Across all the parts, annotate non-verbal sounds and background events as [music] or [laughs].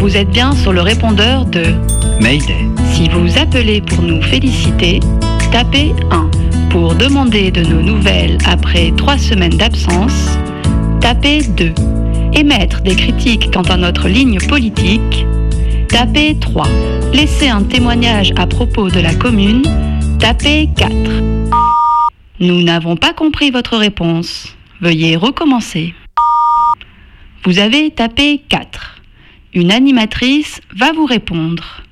Vous êtes bien sur le répondeur de Mayday. Si vous appelez pour nous féliciter, tapez 1. Pour demander de nos nouvelles après 3 semaines d'absence, tapez 2. Émettre des critiques quant à notre ligne politique, tapez 3. Laisser un témoignage à propos de la commune, tapez 4. Nous n'avons pas compris votre réponse. Veuillez recommencer. Vous avez tapé 4. Une animatrice va vous répondre.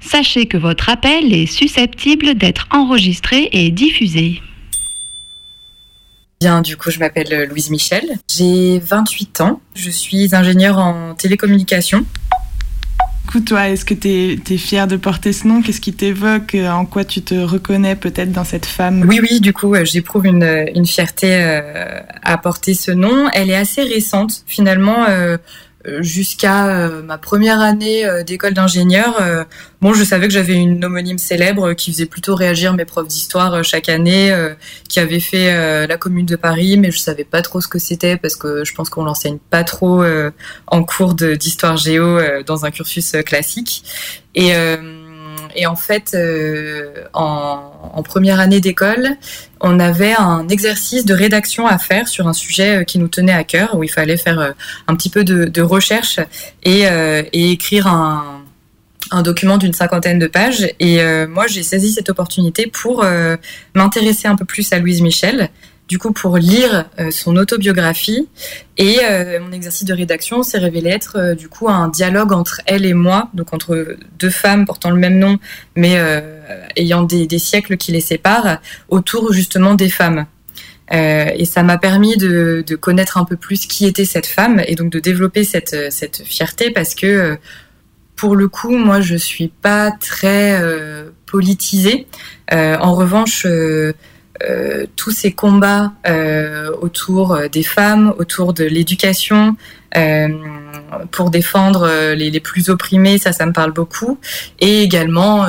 Sachez que votre appel est susceptible d'être enregistré et diffusé. Bien, du coup, je m'appelle Louise Michel. J'ai 28 ans. Je suis ingénieure en télécommunication. Du coup, toi, est-ce que tu es, fière de porter ce nom? Qu'est-ce qui t'évoque? En quoi tu te reconnais peut-être dans cette femme? Oui, oui, du coup, j'éprouve une, une, fierté euh, à porter ce nom. Elle est assez récente, finalement. Euh, euh, jusqu'à euh, ma première année euh, d'école d'ingénieur, bon, je savais que j'avais une homonyme célèbre qui faisait plutôt réagir mes profs d'histoire chaque année, qui avait fait la Commune de Paris, mais je savais pas trop ce que c'était parce que je pense qu'on l'enseigne pas trop en cours d'histoire géo dans un cursus classique. Et et en fait, euh, en, première année d'école, on avait un exercice de rédaction à faire sur un sujet euh, qui nous tenait à cœur, où il fallait faire euh, un petit peu de, recherche et, écrire un, document d'une cinquantaine de pages. Et moi, j'ai saisi cette opportunité pour m'intéresser un peu plus à Louise Michel du coup pour lire euh, son autobiographie et euh, mon exercice de rédaction s'est révélé être euh, du coup un dialogue entre elle et moi, donc entre deux femmes portant le même nom mais ayant des, siècles qui les séparent autour justement des femmes. et ça m'a permis de, connaître un peu plus qui était cette femme et donc de développer cette, cette fierté parce que pour le coup, moi, je suis pas très politisée. en revanche, euh, tous ces combats euh, autour euh, des femmes, autour de l'éducation, pour défendre les, plus opprimés, ça, ça me parle beaucoup. Et également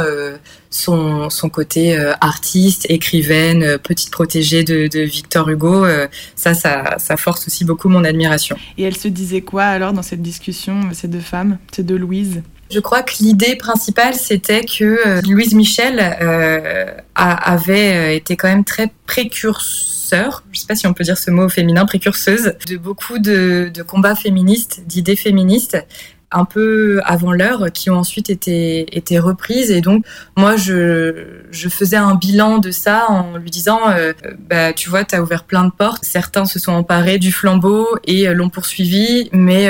son, son, côté artiste, écrivaine, petite protégée de, de Victor Hugo, ça, ça, ça, force aussi beaucoup mon admiration. Et elle se disait quoi alors dans cette discussion, ces deux femmes, ces deux Louise je crois que l'idée principale, c'était que euh, Louise Michel euh, avait euh, été quand même très précurseur, je ne sais pas si on peut dire ce mot féminin, précurseuse, de beaucoup de, combats féministes, d'idées féministes un peu avant l'heure, qui ont ensuite été, été reprises. Et donc, moi, je, faisais un bilan de ça en lui disant, bah, tu vois, tu as ouvert plein de portes. Certains se sont emparés du flambeau et l'ont poursuivi, mais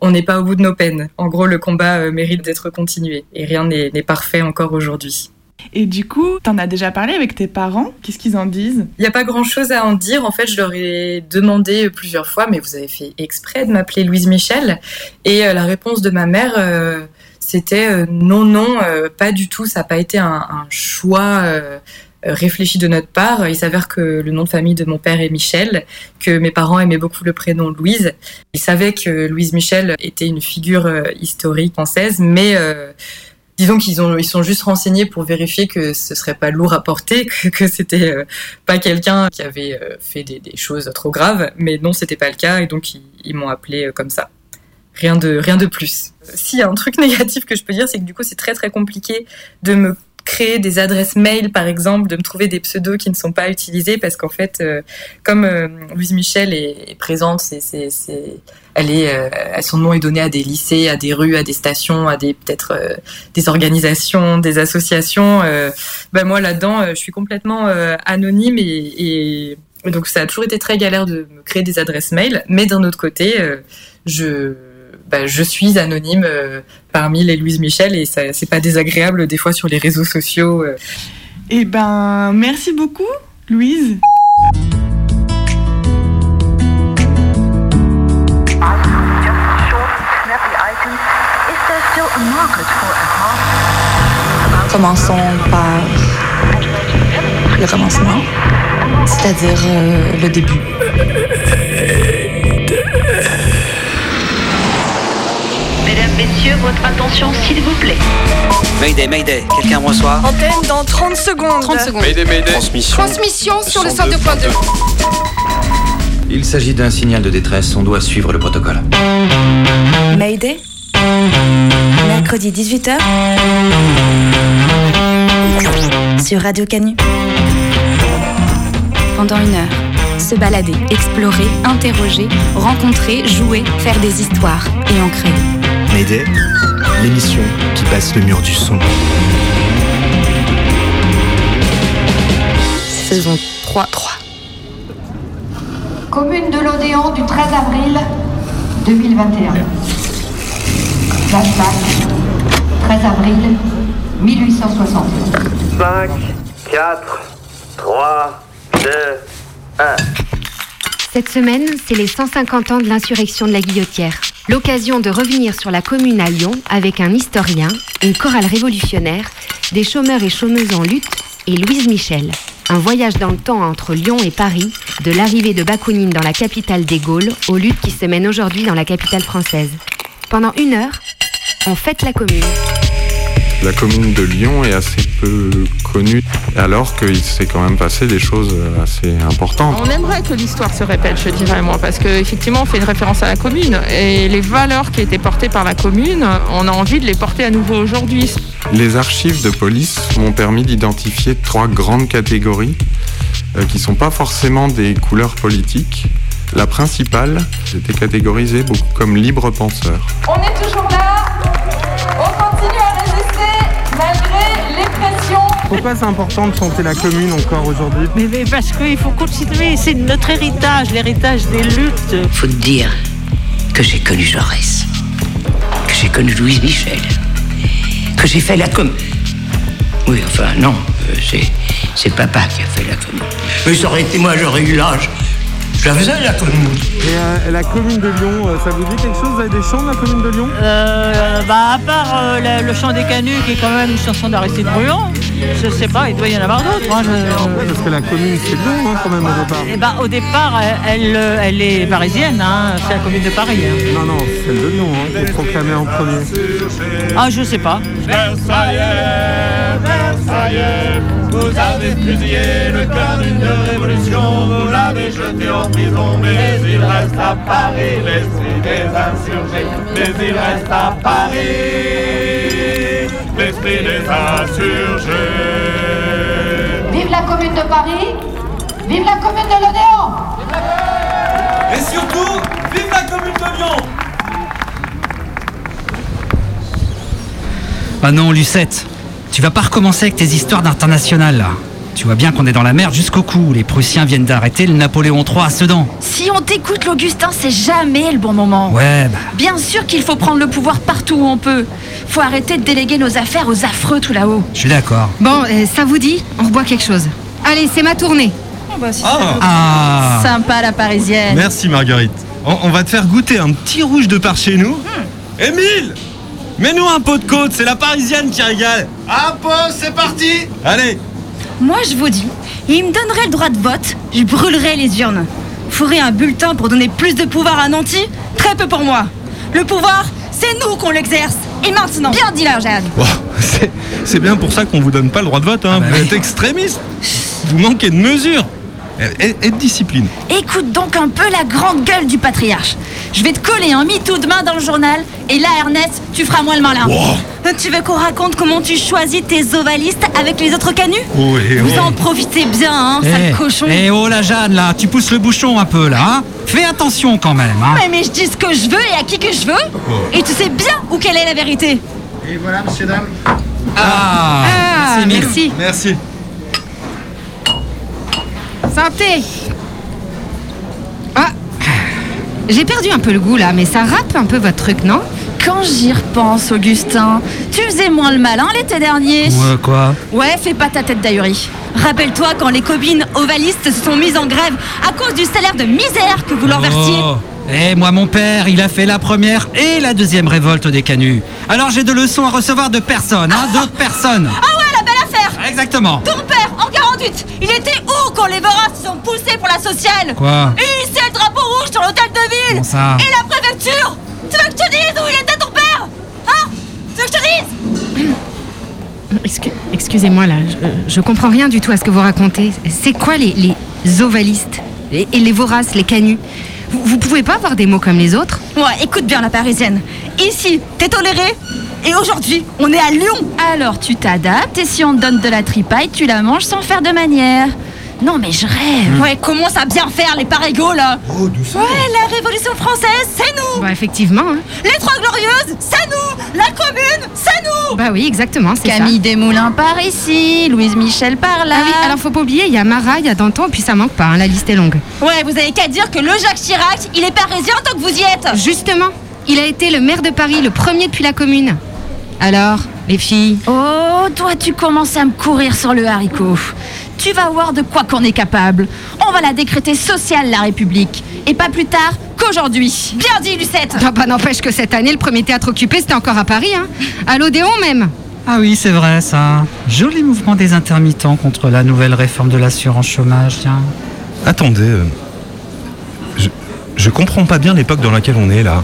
on n'est pas au bout de nos peines. En gros, le combat euh, mérite d'être continué et rien n'est parfait encore aujourd'hui. Et du coup, t'en as déjà parlé avec tes parents? Qu'est-ce qu'ils en disent? Il n'y a pas grand-chose à en dire. En fait, je leur ai demandé plusieurs fois, mais vous avez fait exprès de m'appeler Louise Michel. Et euh, la réponse de ma mère, euh, c'était non, non, pas du tout. Ça n'a pas été un, un choix euh, réfléchi de notre part. Il s'avère que le nom de famille de mon père est Michel, que mes parents aimaient beaucoup le prénom Louise. Ils savaient que Louise Michel était une figure euh, historique française, mais euh, disons qu'ils ont ils sont juste renseignés pour vérifier que ce serait pas lourd à porter, [laughs] que, c'était pas quelqu'un qui avait fait des, choses trop graves. Mais non, c'était pas le cas et donc ils, m'ont appelé comme ça. Rien de rien de plus. S'il y a un truc [laughs] négatif que je peux dire, c'est que du coup c'est très très compliqué de me créer des adresses mail, par exemple, de me trouver des pseudos qui ne sont pas utilisés, parce qu'en fait, euh, comme euh, Louise Michel est, présente, c'est, c'est, elle est, euh, son nom est donné à des lycées, à des rues, à des stations, à des peut-être des organisations, des associations. ben moi là-dedans, je suis complètement anonyme et, et, donc ça a toujours été très galère de me créer des adresses mail, mais d'un autre côté, je bah, je suis anonyme euh, parmi les Louise Michel et ça c'est pas désagréable des fois sur les réseaux sociaux. Euh. Eh ben, merci beaucoup, Louise. Commençons par le commencement, c'est-à-dire euh, le début. Messieurs, votre attention, s'il vous plaît. Mayday, Mayday, quelqu'un me reçoit Antenne dans 30 secondes. 30 secondes. Mayday, Mayday. Transmission. Transmission sur le 102.2. Il s'agit d'un signal de détresse, on doit suivre le protocole. Mayday. Mayday Mercredi 18h sur Radio Canu. Pendant une heure, se balader, explorer, interroger, rencontrer, jouer, faire des histoires et en créer. Mayday, l'émission qui passe le mur du son. Saison 3. 3. Commune de l'Odéon du 13 avril 2021. Flashback, 13 avril 1860. 5, 4, 3, 2, 1. Cette semaine, c'est les 150 ans de l'insurrection de la Guillotière. L'occasion de revenir sur la commune à Lyon avec un historien, une chorale révolutionnaire, des chômeurs et chômeuses en lutte et Louise Michel. Un voyage dans le temps entre Lyon et Paris, de l'arrivée de Bakounine dans la capitale des Gaules aux luttes qui se mènent aujourd'hui dans la capitale française. Pendant une heure, on fête la commune. La commune de Lyon est assez peu connue, alors qu'il s'est quand même passé des choses assez importantes. On aimerait que l'histoire se répète, je dirais moi, parce qu'effectivement, on fait une référence à la commune. Et les valeurs qui étaient portées par la commune, on a envie de les porter à nouveau aujourd'hui. Les archives de police m'ont permis d'identifier trois grandes catégories euh, qui ne sont pas forcément des couleurs politiques. La principale était catégorisée beaucoup comme libre penseur. On est toujours là, on Pourquoi c'est important de chanter la commune encore aujourd'hui? Mais, mais parce qu'il faut continuer, c'est notre héritage, l'héritage des luttes. Faut te dire que j'ai connu Jaurès, que j'ai connu Louise Michel, que j'ai fait la com. Oui, enfin, non, euh, c'est, c'est papa qui a fait la commune. Mais ça aurait été moi, j'aurais eu l'âge. La faisais la commune. Et euh, la commune de Lyon, euh, ça vous dit quelque chose Vous avez des chants de la commune de Lyon? Euh, Bah, à part euh, le, le chant des canuts, qui est quand même une chanson d'Aristide Bruand, je sais pas, il doit y en avoir d'autres. Hein, je... ouais, parce que la commune, c'est Lyon, hein, quand même, au départ. Et bah, au départ, elle, elle, est parisienne, hein, c'est la commune de Paris. Hein. Non, non, c'est celle de Lyon, hein, qui est proclamée en premier. Ah, je sais pas. Vous avez fusillé le cœur d'une révolution, vous l'avez jeté en prison, mais il reste à Paris. L'esprit des insurgés, mais il reste à Paris. L'esprit des insurgés. Vive la commune de Paris, vive la commune de l'Odéon Et surtout, vive la commune de Lyon. Ah non, Lucette, tu vas pas recommencer avec tes histoires d'international là. Tu vois bien qu'on est dans la merde jusqu'au cou. Les Prussiens viennent d'arrêter le Napoléon III à Sedan. Si on t'écoute, l'Augustin, c'est jamais le bon moment. Ouais, bah. Bien sûr qu'il faut prendre le pouvoir partout où on peut. Faut arrêter de déléguer nos affaires aux affreux tout là-haut. Je suis d'accord. Bon, euh, ça vous dit On reboit quelque chose. Allez, c'est ma tournée. Oh bah, si Ah. Ah. Sympa la parisienne. Merci Marguerite. On, on va te faire goûter un petit rouge de par chez nous. Hmm. Émile Mets-nous un pot de côte, c'est la parisienne qui régale. Un pot, c'est parti Allez Moi, je vous dis, il me donnerait le droit de vote, je brûlerais les urnes. Ferait un bulletin pour donner plus de pouvoir à Nanty Très peu pour moi. Le pouvoir, c'est nous qu'on l'exerce. Et maintenant, bien dit là, Jeanne. Wow, c'est- bien pour ça qu'on vous donne pas le droit de vote, hein. bah vous oui. êtes extrémiste. Vous manquez de mesure et, et- et de discipline. Écoute donc un peu la grande gueule du patriarche. Je vais te coller un MeToo demain dans le journal, et là, Ernest, tu feras moins le malin. Tu veux qu'on raconte comment tu choisis tes ovalistes avec les autres canuts Oh, Vous oh. en profitez bien, hein, Eh, sale cochon. eh oh la Jeanne là, tu pousses le bouchon un peu là, hein Fais attention quand même, hein Mais, mais je dis ce que je veux et à qui que je veux. Et tu sais bien où quelle est la vérité. Et voilà, messieurs, dames. Ah, Ah, merci. Merci. Santé Ah J'ai perdu un peu le goût là, mais ça râpe un peu votre truc, non? Quand j'y repense, Augustin, tu faisais moins le malin l'été dernier. Ouais, quoi? Ouais, fais pas ta tête d'ahurie. Rappelle-toi quand les copines ovalistes se sont mises en grève à cause du salaire de misère que vous leur versiez. Oh. Eh, moi, mon père, il a fait la première et la deuxième révolte des canuts. Alors j'ai de leçons à recevoir de personne, hein, de personne. Ah ouais, la belle affaire Exactement. Ton père, en 48, il était où quand les Voras se sont poussés pour la sociale Quoi Il hissait le drapeau rouge sur l'hôtel de ville. Ça Et la préfecture. Tu veux que je te dise où il était ton père Hein Tu veux que je te dise [clears throat] Excu- Excusez-moi là, je, je comprends rien du tout à ce que vous racontez. C'est quoi les, les ovalistes et, et les voraces, les canuts? Vous, vous pouvez pas avoir des mots comme les autres Ouais, écoute bien la parisienne. Ici, t'es toléré Et aujourd'hui, on est à Lyon Alors tu t'adaptes et si on te donne de la tripaille, tu la manges sans faire de manière. Non mais je rêve. Ouais, commence à bien faire les parigots là Oh, doucement Ouais, la Révolution française, c'est nous Bah effectivement. hein. Les Trois Glorieuses, c'est nous La Commune, c'est nous Bah oui, exactement, c'est ça. Camille Desmoulins par ici, Louise Michel par là. Ah oui, alors faut pas oublier, il y a Marat, il y a Danton, puis ça manque pas, hein, la liste est longue. Ouais, vous avez qu'à dire que le Jacques Chirac, il est parisien tant que vous y êtes Justement, il a été le maire de Paris, le premier depuis la commune. Alors, les filles Oh, toi tu commences à me courir sur le haricot. Tu vas voir de quoi qu'on est capable. On va la décréter sociale la République. Et pas plus tard qu'aujourd'hui. Bien dit, Lucette Ah bah n'empêche que cette année, le premier théâtre occupé, c'était encore à Paris, hein. À l'Odéon même. Ah oui, c'est vrai ça. Joli mouvement des intermittents contre la nouvelle réforme de l'assurance chômage, tiens. Attendez. euh, Je, je comprends pas bien l'époque dans laquelle on est là.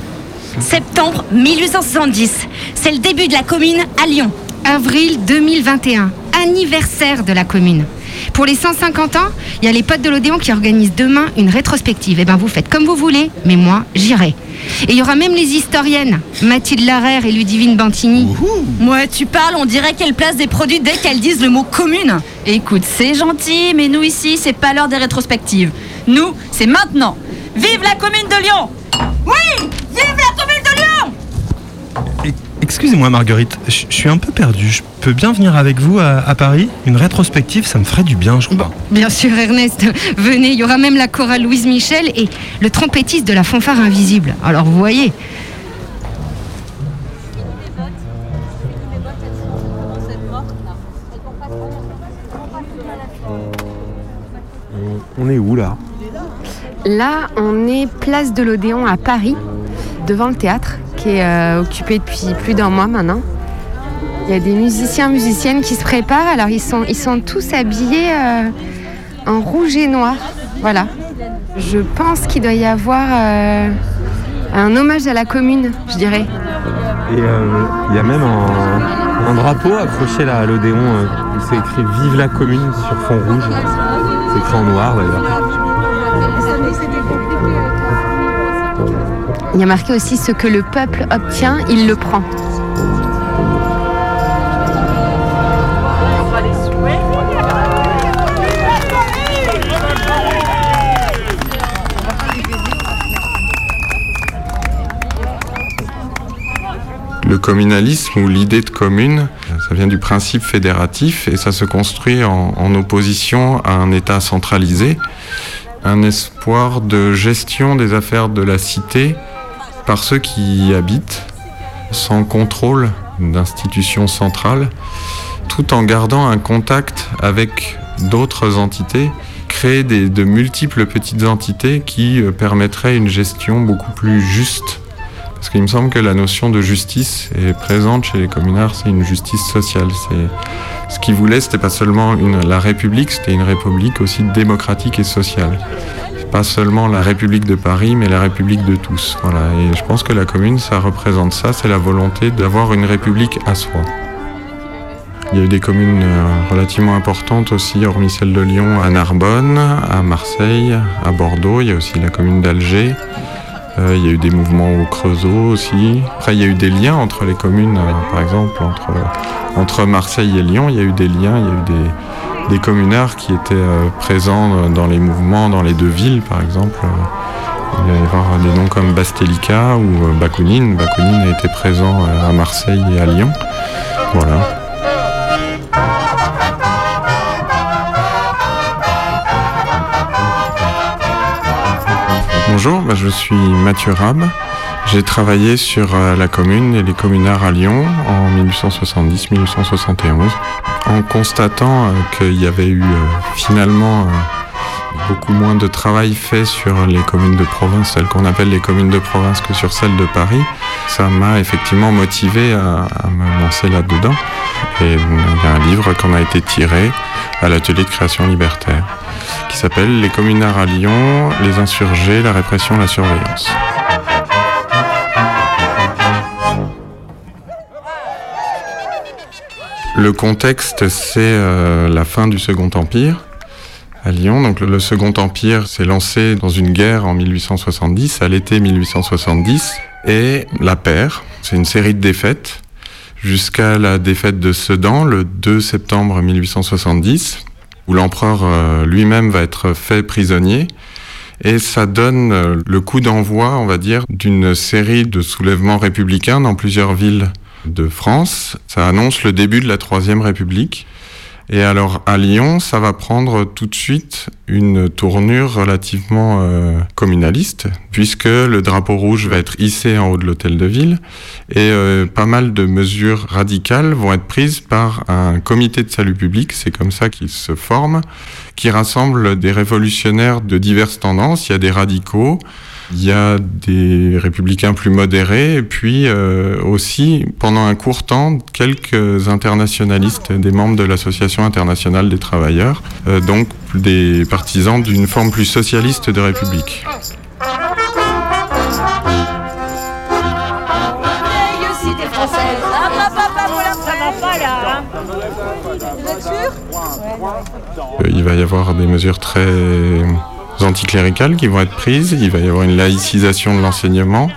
Septembre 1870, c'est le début de la commune à Lyon. Avril 2021, anniversaire de la commune. Pour les 150 ans, il y a les potes de l'Odéon qui organisent demain une rétrospective. Et ben vous faites comme vous voulez, mais moi, j'irai. Et il y aura même les historiennes, Mathilde Larère et Ludivine Bantini. Ouais, tu parles, on dirait qu'elles placent des produits dès qu'elles disent le mot commune. Écoute, c'est gentil, mais nous ici, c'est pas l'heure des rétrospectives. Nous, c'est maintenant. Vive la commune de Lyon Oui Vive Excusez-moi Marguerite, je suis un peu perdu. Je peux bien venir avec vous à, à Paris? Une rétrospective, ça me ferait du bien, je crois. Bien sûr, Ernest, [laughs] venez, il y aura même la chorale Louise Michel et le trompettiste de la fanfare invisible. Alors vous voyez. On est où là? Là, on est place de l'Odéon à Paris, devant le théâtre, qui est euh, occupé depuis plus d'un mois maintenant. Il y a des musiciens, musiciennes qui se préparent. Alors, ils sont, ils sont tous habillés euh, en rouge et noir. Voilà. Je pense qu'il doit y avoir euh, un hommage à la commune, je dirais. Et il y a même un, drapeau accroché là à l'Odéon où c'est écrit Vive la commune sur fond rouge. C'est écrit en noir. Il y a marqué aussi ce que le peuple obtient, il le prend. Le communalisme ou l'idée de commune, ça vient du principe fédératif et ça se construit en, en opposition à un État centralisé, un espoir de gestion des affaires de la cité par ceux qui y habitent, sans contrôle d'institutions centrales, tout en gardant un contact avec d'autres entités, créer des- de multiples petites entités qui euh, permettraient une gestion beaucoup plus juste parce qu'il me semble que la notion de justice est présente chez les communards, c'est une justice sociale. C'est ce qu'ils voulaient, c'était pas seulement la République, c'était une République aussi démocratique et sociale. Pas seulement la République de Paris, mais la République de tous. Voilà. Et je pense que la commune, ça représente ça, c'est la volonté d'avoir une République à soi. Il y a eu des communes euh, relativement importantes aussi, hormis celle de Lyon, à Narbonne, à Marseille, à Bordeaux. Il y a aussi la commune d'Alger. Euh, il y a eu des mouvements au Creusot aussi. Après, il y a eu des liens entre les communes, euh, par exemple, entre, entre Marseille et Lyon. Il y a eu des liens, il y a eu des, des communards qui étaient euh, présents euh, dans les mouvements, dans les deux villes, par exemple. Euh, Il va y avoir des noms comme Bastelica ou Bakounine. Bakounine a été présent à Marseille et à Lyon. Voilà. Bonjour, bah, je suis Mathieu Rab. J'ai travaillé sur la commune et les communards à Lyon en 1870-1871 en constatant euh, qu'il y avait eu euh, finalement euh, beaucoup moins de travail fait sur les communes de province, celles qu'on appelle les communes de province, que sur celles de Paris. Ça m'a effectivement motivé à, me lancer là-dedans. Et il y a un livre qu'on a été tiré à l'atelier de création libertaire qui s'appelle Les communards à Lyon, les insurgés, la répression, la surveillance. Le contexte, c'est euh, la fin du Second Empire. à Lyon. Le Second Empire s'est lancé dans une guerre en 1870, à l'été 1870, et la perd. C'est une série de défaites jusqu'à la défaite de Sedan le 2 septembre 1870, où l'empereur euh, lui-même va être fait prisonnier. Et ça donne euh, le coup d'envoi, on va dire, d'une série de soulèvements républicains dans plusieurs villes de France. Ça annonce le début de la Troisième République. Et alors à Lyon, ça va prendre tout de suite une tournure relativement euh, communaliste, puisque le drapeau rouge va être hissé en haut de l'hôtel de ville, et euh, pas mal de mesures radicales vont être prises par un comité de salut public, c'est comme ça qu'il se forme, qui rassemble des révolutionnaires de diverses tendances, il y a des radicaux, il y a des républicains plus modérés et puis euh, aussi, pendant un court temps, quelques internationalistes, des membres de l'Association internationale des travailleurs, euh, donc des partisans d'une forme plus socialiste de république. Euh, il va y avoir des mesures très anticléricales qui vont être prises, il va y avoir une laïcisation de l'enseignement,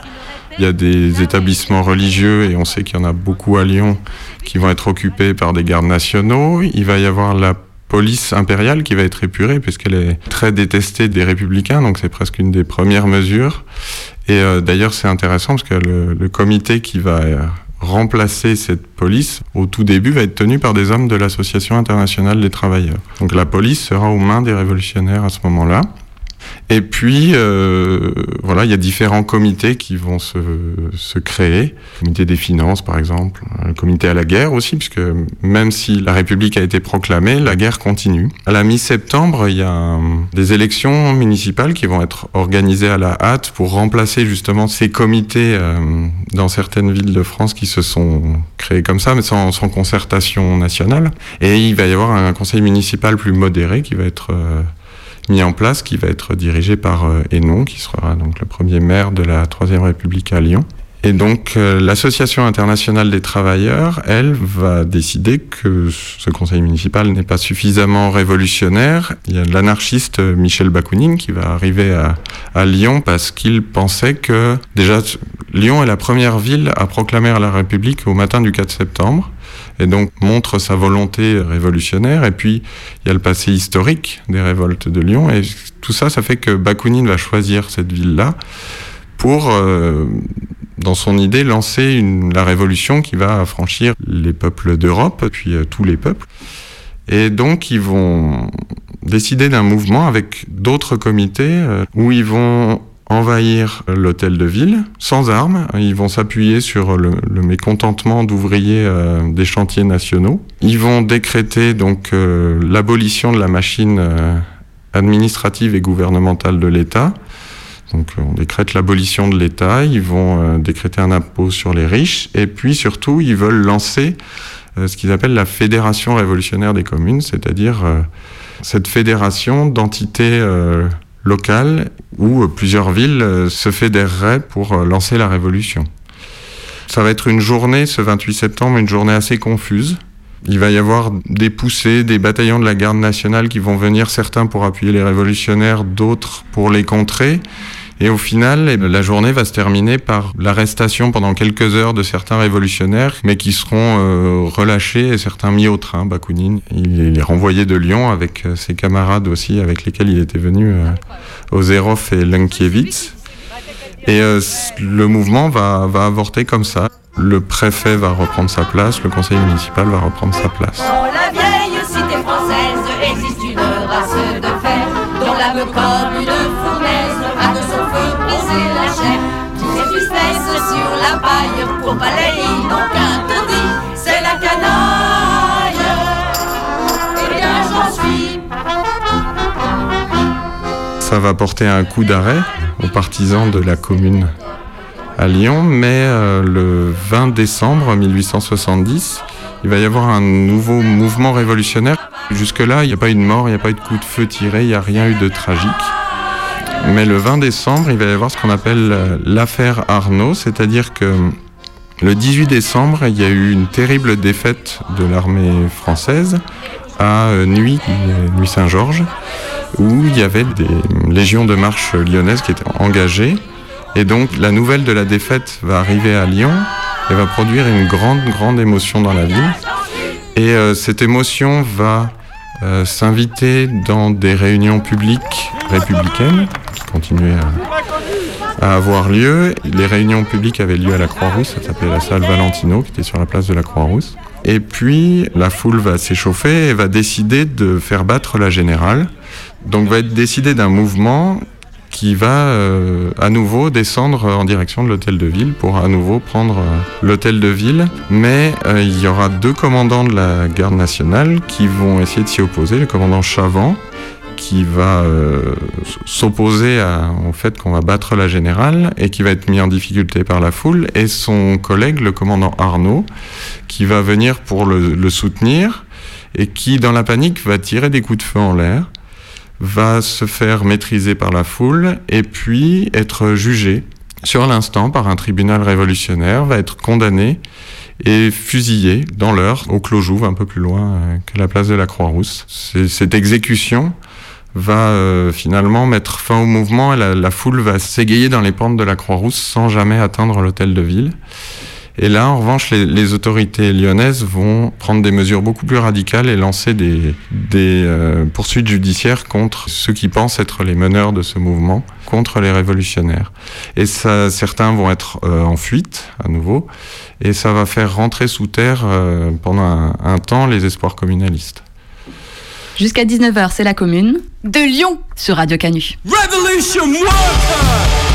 il y a des établissements religieux, et on sait qu'il y en a beaucoup à Lyon, qui vont être occupés par des gardes nationaux, il va y avoir la police impériale qui va être épurée puisqu'elle est très détestée des républicains, donc c'est presque une des premières mesures. Et euh, d'ailleurs c'est intéressant parce que le, comité qui va euh, remplacer cette police au tout début va être tenu par des hommes de l'Association internationale des travailleurs. Donc la police sera aux mains des révolutionnaires à ce moment-là. Et puis, euh, voilà, il y a différents comités qui vont se, se créer. Le comité des finances, par exemple. Le comité à la guerre aussi, puisque même si la République a été proclamée, la guerre continue. À la mi-septembre, il y a des élections municipales qui vont être organisées à la hâte pour remplacer justement ces comités euh, dans certaines villes de France qui se sont créés comme ça, mais sans, sans, concertation nationale. Et il va y avoir un conseil municipal plus modéré qui va être... Euh, mis en place, qui va être dirigé par euh, Hénon, qui sera donc le premier maire de la Troisième République à Lyon. Et donc euh, l'Association internationale des travailleurs, elle, va décider que ce conseil municipal n'est pas suffisamment révolutionnaire. Il y a l'anarchiste Michel Bakounine qui va arriver à, à Lyon parce qu'il pensait que déjà Lyon est la première ville à proclamer la République au matin du 4 septembre et donc montre sa volonté révolutionnaire. Et puis, il y a le passé historique des révoltes de Lyon. Et tout ça, ça fait que Bakounine va choisir cette ville-là pour, euh, dans son idée, lancer une, la révolution qui va affranchir les peuples d'Europe, puis euh, tous les peuples. Et donc, ils vont décider d'un mouvement avec d'autres comités euh, où ils vont envahir l'hôtel de ville sans armes. Ils vont s'appuyer sur le, mécontentement d'ouvriers euh, des chantiers nationaux. Ils vont décréter donc euh, l'abolition de la machine euh, administrative et gouvernementale de l'État. Donc on décrète l'abolition de l'État, ils vont décréter un impôt sur les riches et puis surtout ils veulent lancer ce qu'ils appellent la fédération révolutionnaire des communes, c'est-à-dire cette fédération d'entités locales où plusieurs villes se fédéreraient pour lancer la révolution. Ça va être une journée, ce 28 septembre, une journée assez confuse. Il va y avoir des poussées, des bataillons de la garde nationale qui vont venir, certains pour appuyer les révolutionnaires, d'autres pour les contrer. Et au final, la journée va se terminer par l'arrestation pendant quelques heures de certains révolutionnaires, mais qui seront euh, relâchés et certains mis au train. Bakounine, il est renvoyé de Lyon avec euh, ses camarades aussi, avec lesquels il était venu, euh, Ozerov et Lenkiewicz. Et euh, le mouvement va, va avorter comme ça. Le préfet va reprendre sa place, le conseil municipal va reprendre sa place. Dans la vieille cité française existe une race de fer dont l'âme comme pour c'est la canaille. Eh bien j'en suis. Ça va porter un coup d'arrêt aux partisans de la commune à Lyon, mais euh, le 20 décembre 1870, il va y avoir un nouveau mouvement révolutionnaire. Jusque-là, il n'y a pas eu de mort, il n'y a pas eu de coup de feu tiré, il n'y a rien eu de tragique. Mais le 20 décembre, il va y avoir ce qu'on appelle euh, l'affaire Arnaud, c'est-à-dire que le 18 décembre, il y a eu une terrible défaite de l'armée française à euh, Nuit, euh, Nuit Saint-Georges, où il y avait des légions de marche lyonnaises qui étaient engagées. Et donc la nouvelle de la défaite va arriver à Lyon et va produire une grande, grande émotion dans la ville. Et euh, cette émotion va euh, s'inviter dans des réunions publiques républicaines à, à avoir lieu. Les réunions publiques avaient lieu à la Croix-Rousse, ça s'appelait la salle Valentino, qui était sur la place de la Croix-Rousse. Et puis la foule va s'échauffer et va décider de faire battre la générale. Donc va être décidé d'un mouvement qui va euh, à nouveau descendre en direction de l'hôtel de ville pour à nouveau prendre euh, l'hôtel de ville. Mais euh, il y aura deux commandants de la garde nationale qui vont essayer de s'y opposer. Le commandant Chavant qui va euh, s'opposer au fait qu'on va battre la générale et qui va être mis en difficulté par la foule, et son collègue, le commandant Arnaud, qui va venir pour le, soutenir et qui, dans la panique, va tirer des coups de feu en l'air, va se faire maîtriser par la foule et puis être jugé sur l'instant par un tribunal révolutionnaire, va être condamné et fusillé dans l'heure au Clos un peu plus loin euh, que la place de la Croix-Rousse. Cette exécution va euh, finalement mettre fin au mouvement et la, la foule va s'égayer dans les pentes de la Croix-Rousse sans jamais atteindre l'hôtel de ville. Et là, en revanche, les, les autorités lyonnaises vont prendre des mesures beaucoup plus radicales et lancer des, des euh, poursuites judiciaires contre ceux qui pensent être les meneurs de ce mouvement, contre les révolutionnaires. Et ça, certains vont être euh, en fuite à nouveau, et ça va faire rentrer sous terre euh, pendant un, un temps les espoirs communalistes. Jusqu'à 19h, c'est la commune de Lyon sur Radio Canu. Revolution worker!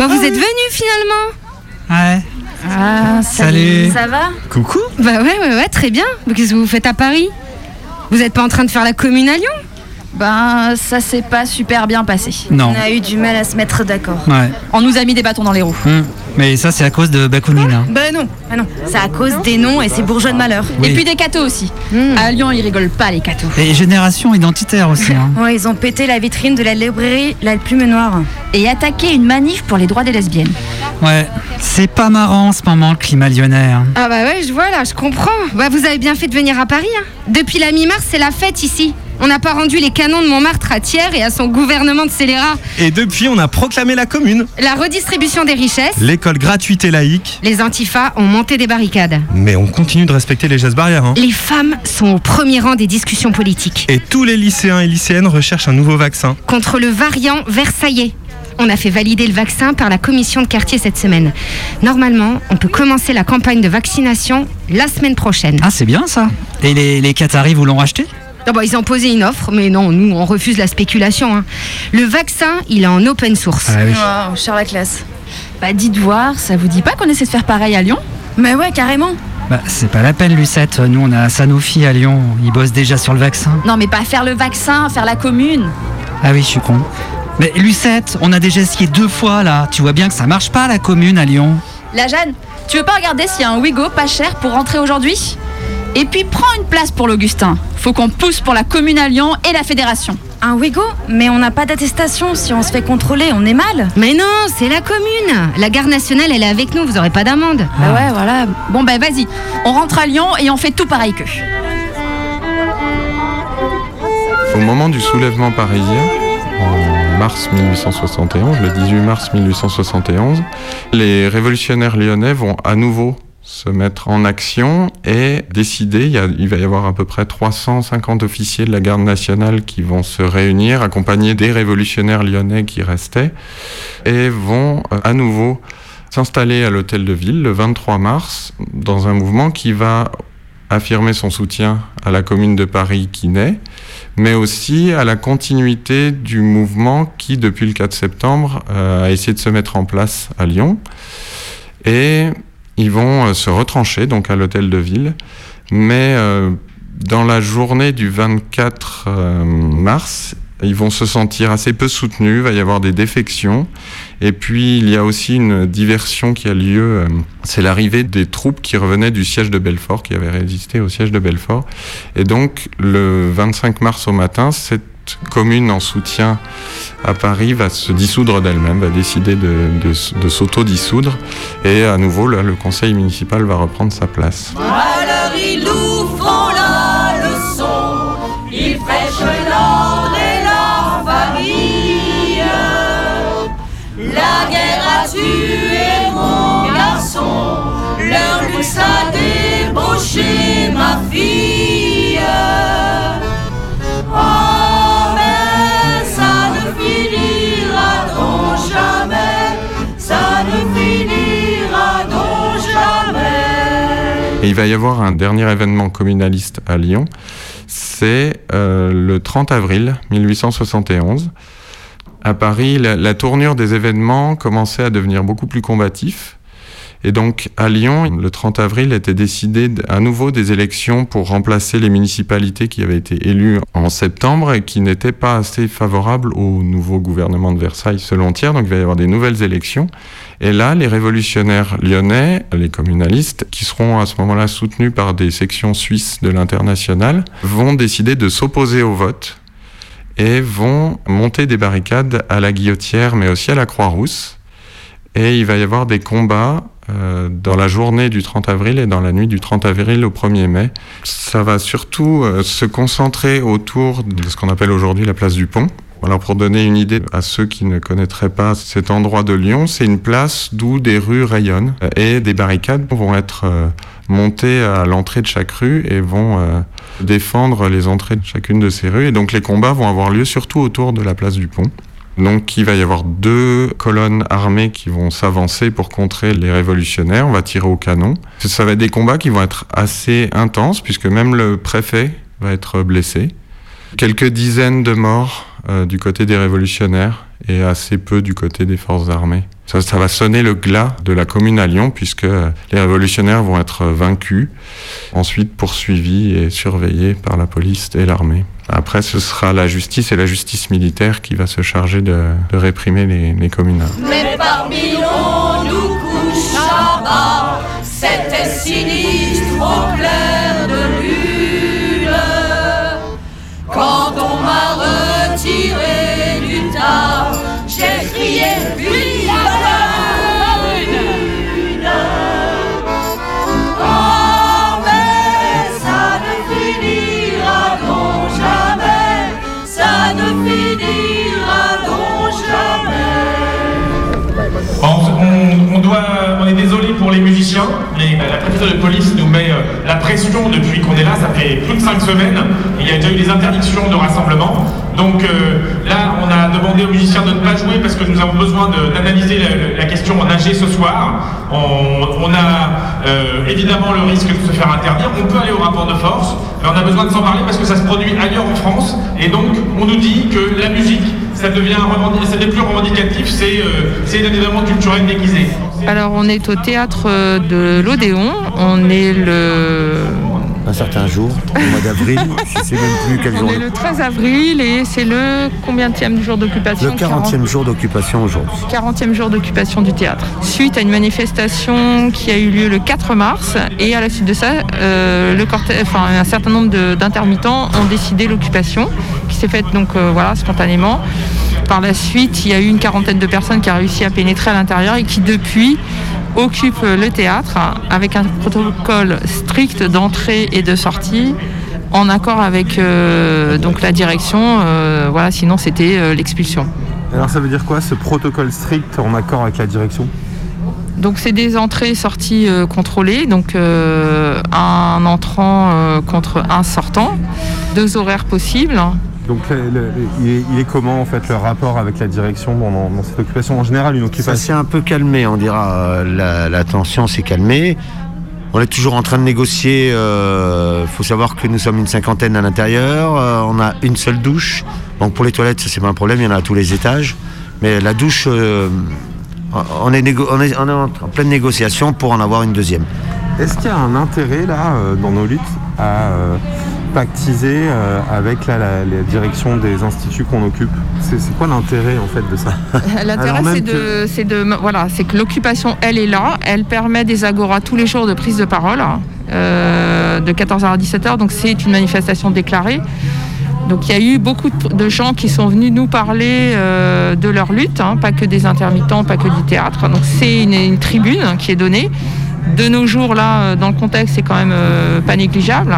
Bah, vous êtes venus finalement. Ouais. Ah, Salut. Ça va Coucou. Bah ouais, ouais, ouais, très bien. Qu'est-ce que vous faites à Paris? Vous êtes pas en train de faire la commune à Lyon? Ben, ça s'est pas super bien passé. Non. On a eu du mal à se mettre d'accord. Ouais. On nous a mis des bâtons dans les roues. Hum. Mais ça, c'est à cause de Bakounine. hein. Bah non, ah non, c'est à cause des noms et ces bourgeois de malheur. Oui. Et puis des cathos aussi. À Lyon, ils rigolent pas, les cathos. Et génération identitaire aussi. Hein. Ouais, ils ont pété la vitrine de la librairie La Plume Noire. Et attaqué une manif pour les droits des lesbiennes. Ouais. C'est pas marrant en ce moment, le climat lyonnais. hein. Ah bah ouais, je vois là, je comprends. Bah vous avez bien fait de venir à Paris. hein. Depuis la mi-mars, c'est la fête ici. On n'a pas rendu les canons de Montmartre à Thiers et à son gouvernement de scélérat. Et depuis, on a proclamé la commune. La redistribution des richesses. L'école gratuite et laïque. Les antifas ont monté des barricades. Mais on continue de respecter les gestes barrières. Hein. Les femmes sont au premier rang des discussions politiques. Et tous les lycéens et lycéennes recherchent un nouveau vaccin. Contre le variant versaillais. On a fait valider le vaccin par la commission de quartier cette semaine. Normalement, on peut commencer la campagne de vaccination la semaine prochaine. Ah, c'est bien ça. Et les, les Qataris vous l'ont racheté? Ah bah, ils ont posé une offre, mais non, nous, on refuse la spéculation. hein. Le vaccin, il est en open source. Ah oui. Wow, cher la classe. Bah dites voir, ça vous dit pas qu'on essaie de faire pareil à Lyon? Mais ouais, carrément. Bah, c'est pas la peine, Lucette. Nous, on a Sanofi à Lyon. Ils bossent déjà sur le vaccin. Non mais pas faire le vaccin, faire la commune. Ah oui, je suis con. Mais Lucette, on a déjà essayé deux fois là. Tu vois bien que ça marche pas la commune à Lyon. La Jeanne, tu veux pas regarder s'il y a un Wigo pas cher pour rentrer aujourd'hui? Et puis prends une place pour l'Augustin. Faut qu'on pousse pour la commune à Lyon et la fédération. Un Wigo Mais on n'a pas d'attestation. Si on se fait contrôler, on est mal. Mais non, c'est la commune. La garde nationale, elle est avec nous, vous aurez pas d'amende. Bah ouais, voilà. Bon bah vas-y, on rentre à Lyon et on fait tout pareil qu'eux. Au moment du soulèvement parisien, en mars 1871, le 18 mars 1871, les révolutionnaires lyonnais vont à nouveau se mettre en action et décider, il, y a- va y avoir à peu près 350 officiers de la garde nationale qui vont se réunir, accompagnés des révolutionnaires lyonnais qui restaient, et vont euh, à nouveau s'installer à l'hôtel de ville le 23 mars dans un mouvement qui va affirmer son soutien à la commune de Paris qui naît, mais aussi à la continuité du mouvement qui, depuis le 4 septembre, euh, a essayé de se mettre en place à Lyon. Et ils vont euh, se retrancher donc à l'hôtel de ville, mais euh, dans la journée du 24 euh, mars, ils vont se sentir assez peu soutenus, il va y avoir des défections. Et puis il y a aussi une diversion qui a lieu, c'est l'arrivée des troupes qui revenaient du siège de Belfort, qui avaient résisté au siège de Belfort. Et donc le 25 mars au matin, cette commune en soutien à Paris va se dissoudre d'elle-même, va décider de, s'auto-dissoudre. Et à nouveau, le conseil municipal va reprendre sa place. Il va y avoir un dernier événement communaliste à Lyon. C'est euh, le 30 avril 1871. À Paris, la, tournure des événements commençait à devenir beaucoup plus combatif. Et donc, à Lyon, le 30 avril était décidé à nouveau des élections pour remplacer les municipalités qui avaient été élues en septembre et qui n'étaient pas assez favorables au nouveau gouvernement de Versailles selon Thiers. Donc, il va y avoir des nouvelles élections. Et là, les révolutionnaires lyonnais, les communalistes, qui seront à ce moment-là soutenus par des sections suisses de l'international, vont décider de s'opposer au vote et vont monter des barricades à la Guillotière, mais aussi à la Croix-Rousse. Et il va y avoir des combats euh, dans la journée du 30 avril et dans la nuit du 30 avril au 1er mai. Ça va surtout euh, se concentrer autour de ce qu'on appelle aujourd'hui la place du Pont. Alors pour donner une idée à ceux qui ne connaîtraient pas cet endroit de Lyon, c'est une place d'où des rues rayonnent et des barricades vont être euh, montées à l'entrée de chaque rue et vont euh, défendre les entrées de chacune de ces rues. Et donc les combats vont avoir lieu surtout autour de la place du Pont. Donc il va y avoir deux colonnes armées qui vont s'avancer pour contrer les révolutionnaires. On va tirer au canon. Ça va être des combats qui vont être assez intenses puisque même le préfet va être blessé. Quelques dizaines de morts euh, du côté des révolutionnaires et assez peu du côté des forces armées. Ça, va sonner le glas de la commune à Lyon puisque euh, les révolutionnaires vont être vaincus, ensuite poursuivis et surveillés par la police et l'armée. Après, ce sera la justice et la justice militaire qui va se charger de, réprimer les, les. Mais parmi nous, nous couche à bas C'était sinistre mais la préfecture de police nous met euh, la pression depuis qu'on est là, ça fait plus de 5 semaines, il y a déjà eu des interdictions de rassemblement. Donc euh, là, on a demandé aux musiciens de ne pas jouer parce que nous avons besoin d'analyser la, question en AG ce soir. On, a euh, évidemment le risque de se faire interdire. On peut aller au rapport de force, mais on a besoin de s'en parler parce que ça se produit ailleurs en France. Et donc, on nous dit que la musique, ça devient ça n'est plus revendicatif, euh, c'est un événement culturel déguisé. Alors on est au théâtre euh, de l'Odéon, on est le... Un certain jour, au mois d'avril, je sais même plus quel jour. On est le 13 avril et c'est le combien du jour d'occupation Le 40e jour d'occupation aujourd'hui. 40e jour d'occupation du théâtre. Suite à une manifestation qui a eu lieu le 4 mars et à la suite de ça, euh, le cortège- enfin, un certain nombre d'intermittents ont décidé l'occupation qui s'est faite donc euh, voilà spontanément. Par la suite, il y a eu une quarantaine de personnes qui a réussi à pénétrer à l'intérieur et qui depuis occupent le théâtre avec un protocole strict d'entrée et de sortie en accord avec euh, donc la direction. euh, voilà, sinon c'était euh, l'expulsion. Alors ça veut dire quoi ce protocole strict en accord avec la direction? Donc c'est des entrées et sorties contrôlées, donc un entrant contre un sortant, deux horaires possibles. Donc le- le- il, est, il est comment en fait le rapport avec la direction dans, cette occupation En général, une Ça occupation. s'est un peu calmé, on dira. euh, La, la tension s'est calmée. On est toujours en train de négocier. Il faut savoir que nous sommes une cinquantaine à l'intérieur. euh, on a une seule douche. Donc pour les toilettes, ça c'est pas un problème. Il y en a à tous les étages. Mais la douche, euh, on, est on, est, on est en pleine négociation pour en avoir une deuxième. Est-ce qu'il y a un intérêt là euh, dans nos luttes à euh, pactiser euh, avec la, la- la direction des instituts qu'on occupe C'est quoi l'intérêt en fait de ça? [laughs] L'intérêt, c'est que- de, de, voilà, c'est que l'occupation, elle est là, elle permet des agoras tous les jours de prise de parole, euh, de 14h à 17h, donc c'est une manifestation déclarée. Donc il y a eu beaucoup de- gens qui sont venus nous parler euh, de leur lutte, hein, pas que des intermittents, pas que du théâtre. Donc c'est une, une tribune qui est donnée. De nos jours, là, dans le contexte, c'est quand même euh, pas négligeable.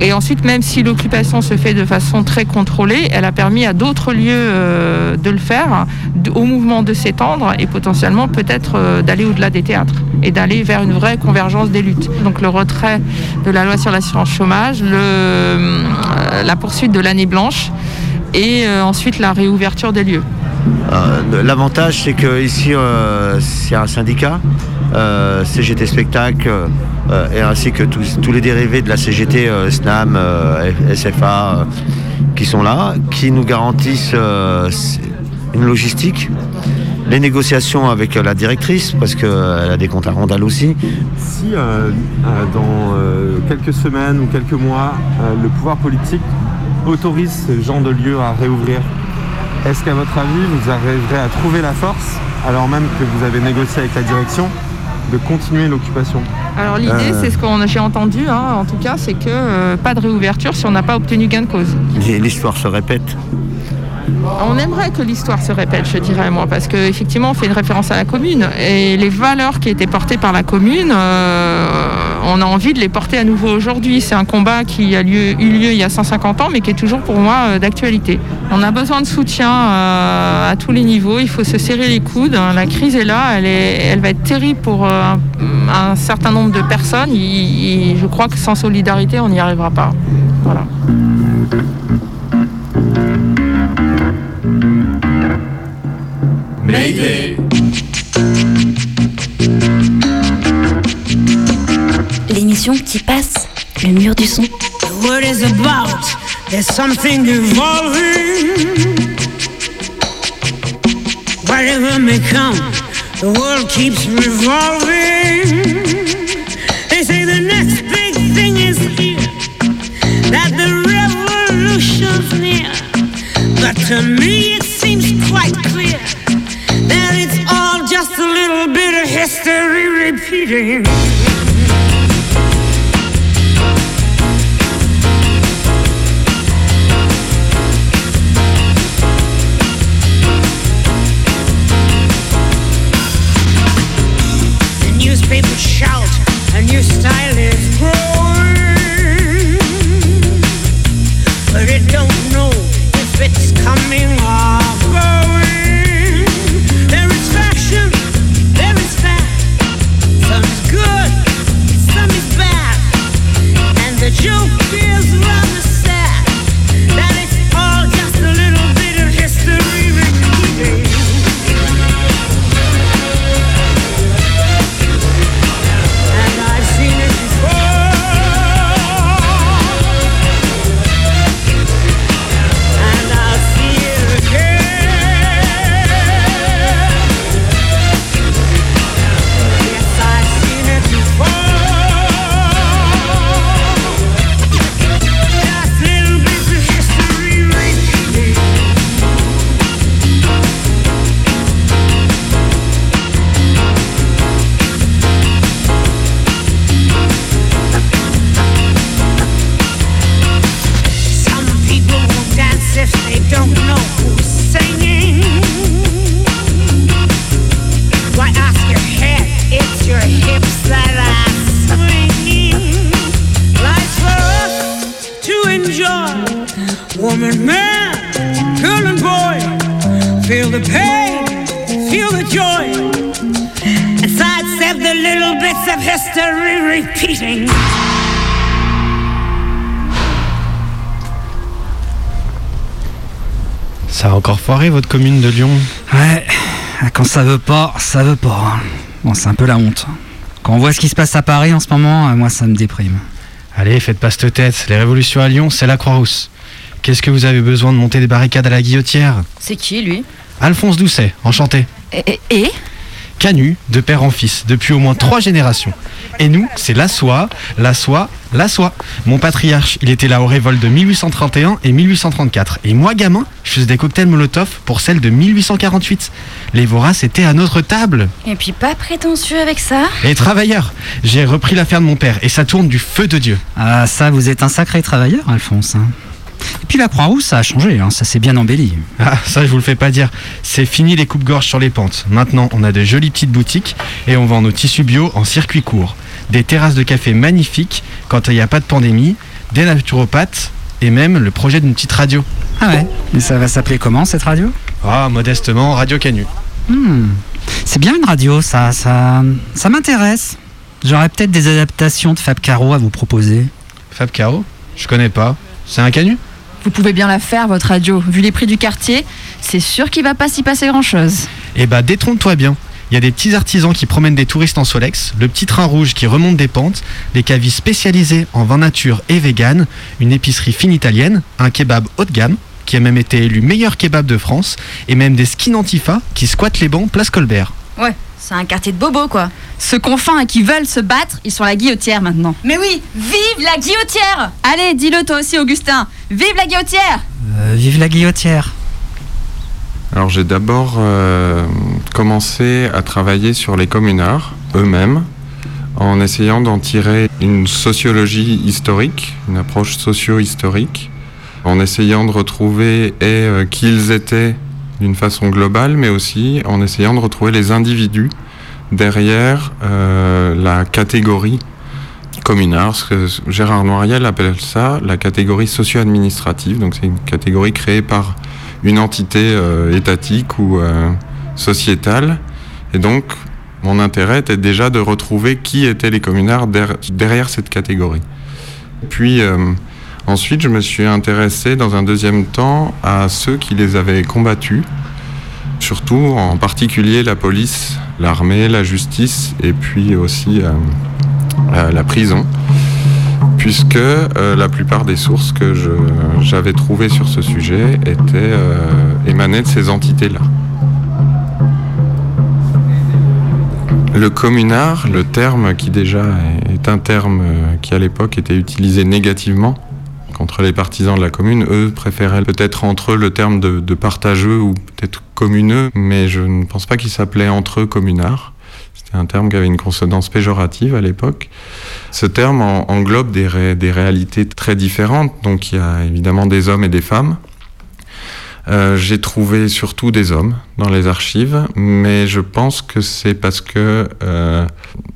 Et ensuite, même si l'occupation se fait de façon très contrôlée, elle a permis à d'autres lieux euh, de le faire, au mouvement de s'étendre et potentiellement peut-être euh, d'aller au-delà des théâtres et d'aller vers une vraie convergence des luttes. Donc le retrait de la loi sur l'assurance chômage, euh, la poursuite de l'année blanche et ensuite la réouverture des lieux. L'avantage, c'est que ici, c'est un syndicat, euh, CGT Spectacle, euh, et ainsi que tous, les dérivés de la CGT, euh, SNAM, SFA, qui sont là, qui nous garantissent une logistique, les négociations avec la directrice, parce qu'elle a des comptes à rendre aussi. Si dans quelques semaines ou quelques mois, le pouvoir politique autorise ce genre de lieu à réouvrir, est-ce qu'à votre avis, vous arriverez à trouver la force, alors même que vous avez négocié avec la direction, de continuer l'occupation Alors l'idée, Euh. c'est ce que j'ai entendu, hein, en tout cas, c'est que euh, pas de réouverture si on n'a pas obtenu gain de cause. L'histoire se répète. On aimerait que l'histoire se répète, je dirais moi, parce qu'effectivement, on fait une référence à la commune. Et les valeurs qui étaient portées par la commune, euh, on a envie de les porter à nouveau aujourd'hui. C'est un combat qui a eu lieu il y a 150 ans, mais qui est toujours pour moi euh, d'actualité. On a besoin de soutien euh, à tous les niveaux. Il faut se serrer les coudes. La crise est là. Elle, va être terrible pour un, certain nombre de personnes. Il- je crois que sans solidarité, on n'y arrivera pas. Voilà. Mayday. L'émission qui passe le mur du son. The word is about? There's something evolving. Whatever may come, the world keeps revolving. They say the next big thing is here. That the revolution's near. But to me it seems quite clear history repeating. The newspapers shout, a new style is growing. But it don't know if it's coming or history repeating. Ça a encore foiré votre commune de Lyon Ouais, quand ça veut pas, ça veut pas. Bon, c'est un peu la honte. Quand on voit ce qui se passe à Paris en ce moment, euh, moi ça me déprime. Allez, faites pas cette tête. Les révolutions à Lyon, c'est la Croix-Rousse. Qu'est-ce que vous avez besoin de monter des barricades à la guillotière? C'est qui lui? Alphonse Doucet, enchanté. Et, et? Canu, de père en fils, depuis au moins trois générations. Et nous, c'est la soie, la soie, la soie. Mon patriarche, il était là aux révoltes de 1831 et 1834. Et moi, gamin, je faisais des cocktails Molotov pour celle de 1848. Les voraces étaient à notre table. Et puis pas prétentieux avec ça Et travailleurs, j'ai repris l'affaire de mon père et ça tourne du feu de Dieu. Ah, ça, vous êtes un sacré travailleur, Alphonse. hein. Et puis la Croix-Rousse, ça a changé, hein, ça s'est bien embelli. Ah, ça, je vous le fais pas dire. C'est fini les coupes-gorges sur les pentes. Maintenant, on a de jolies petites boutiques et on vend nos tissus bio en circuit court. Des terrasses de café magnifiques quand il n'y a pas de pandémie, des naturopathes et même le projet d'une petite radio. Ah ouais Mais ça va s'appeler comment cette radio? Ah, modestement, Radio Canu. Hmm, C'est bien une radio, ça, ça, ça m'intéresse. J'aurais peut-être des adaptations de Fab Caro à vous proposer. Fab Caro? Je connais pas. C'est un canu? Vous pouvez bien la faire, votre radio. Vu les prix du quartier, c'est sûr qu'il va pas s'y passer grand-chose. Eh bah, détrompe-toi bien. Il y a des petits artisans qui promènent des touristes en Solex, le petit train rouge qui remonte des pentes, des cavis spécialisés en vin nature et vegan, une épicerie fine italienne, un kebab haut de gamme, qui a même été élu meilleur kebab de France, et même des skins antifa qui squattent les bancs place Colbert. Ouais, c'est un quartier de bobos, quoi. Ceux faim et qui veulent se battre, ils sont à la guillotière maintenant. Mais oui, vive la guillotière Allez, dis-le toi aussi, Augustin. Vive la guillotière Euh, vive la guillotière. Alors j'ai d'abord euh, commencé à travailler sur les communards eux-mêmes en essayant d'en tirer une sociologie historique, une approche socio-historique, en essayant de retrouver et euh, qui ils étaient d'une façon globale, mais aussi en essayant de retrouver les individus derrière euh, la catégorie communard, Gérard Noiriel appelle ça la catégorie socio-administrative. Donc c'est une catégorie créée par une entité euh, étatique ou euh, sociétale. Et donc mon intérêt était déjà de retrouver qui étaient les communards der- derrière cette catégorie. Puis ensuite, je me suis intéressé dans un deuxième temps à ceux qui les avaient combattus, surtout en particulier la police, l'armée, la justice et puis aussi euh, la prison, puisque euh, la plupart des sources que j'avais trouvées sur ce sujet étaient euh, émanaient de ces entités-là. Le communard, le terme qui déjà est- un terme qui à l'époque était utilisé négativement contre les partisans de la commune, eux préféraient peut-être entre eux le terme de, partageux ou peut-être communeux, mais je ne pense pas qu'ils s'appelaient entre eux communards. C'était un terme qui avait une consonance péjorative à l'époque. Ce terme en- englobe des réalités très différentes, donc il y a évidemment des hommes et des femmes. Euh, j'ai trouvé surtout des hommes dans les archives, mais je pense que c'est parce que, euh,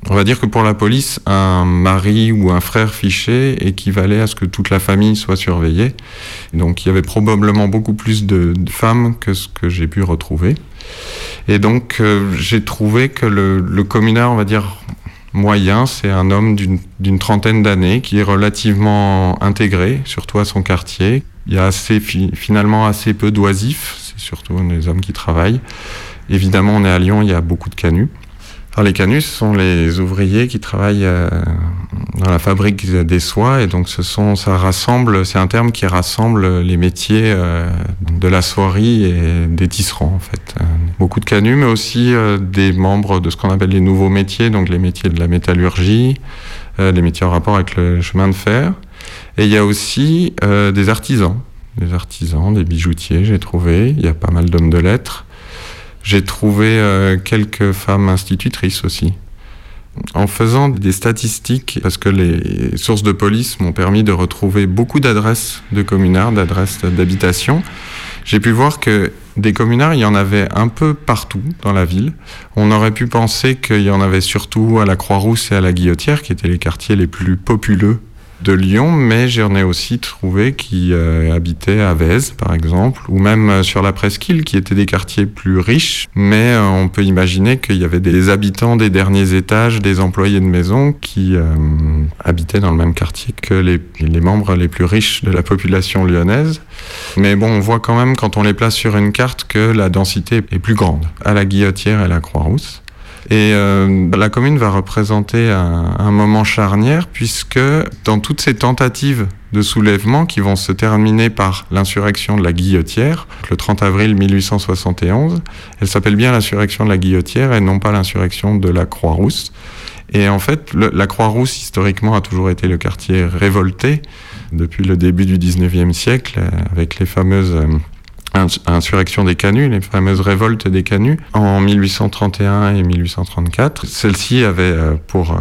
on va dire que pour la police, un mari ou un frère fiché équivalait à ce que toute la famille soit surveillée. Donc il y avait probablement beaucoup plus de, femmes que ce que j'ai pu retrouver. Et donc euh, j'ai trouvé que le, le communard, on va dire, moyen, c'est un homme d'une trentaine d'années qui est relativement intégré, surtout à son quartier. Il y a finalement assez peu d'oisifs, c'est surtout les hommes qui travaillent. Évidemment, on est à Lyon, il y a beaucoup de canuts. Alors, les canuts, sont les ouvriers qui travaillent euh, dans la fabrique des soies, et donc ce sont, ça rassemble, c'est un terme qui rassemble les métiers euh, de la soierie et des tisserands, en fait. Beaucoup de canuts, mais aussi euh, des membres de ce qu'on appelle les nouveaux métiers, donc les métiers de la métallurgie, les métiers en rapport avec le chemin de fer. Et il y a aussi euh, des artisans, des artisans, des bijoutiers, j'ai trouvé. Il y a pas mal d'hommes de lettres. J'ai trouvé euh, quelques femmes institutrices aussi. En faisant des statistiques, parce que les sources de police m'ont permis de retrouver beaucoup d'adresses de communards, d'adresses d'habitation, j'ai pu voir que des communards, il y en avait un peu partout dans la ville. On aurait pu penser qu'il y en avait surtout à la Croix-Rousse et à la Guillotière, qui étaient les quartiers les plus populeux de Lyon, mais j'en ai aussi trouvé qui euh, habitaient à Vèze, par exemple, ou même euh, sur la Presqu'île, qui étaient des quartiers plus riches, mais euh, on peut imaginer qu'il y avait des habitants des derniers étages, des employés de maison qui habitaient dans le même quartier que les, les membres les plus riches de la population lyonnaise. Mais bon, on voit quand même quand on les place sur une carte que la densité est plus grande, à la Guillotière et à la Croix-Rousse. Et euh, la commune va représenter un, moment charnière puisque dans toutes ces tentatives de soulèvement qui vont se terminer par l'insurrection de la Guillotière, le 30 avril 1871, elle s'appelle bien l'insurrection de la Guillotière et non pas l'insurrection de la Croix-Rousse. Et en fait, la Croix-Rousse, historiquement, a toujours été le quartier révolté depuis le début du 19e siècle, avec les fameuses insurrection des canuts, les fameuses révoltes des canuts, en 1831 et 1834. Celle-ci avait pour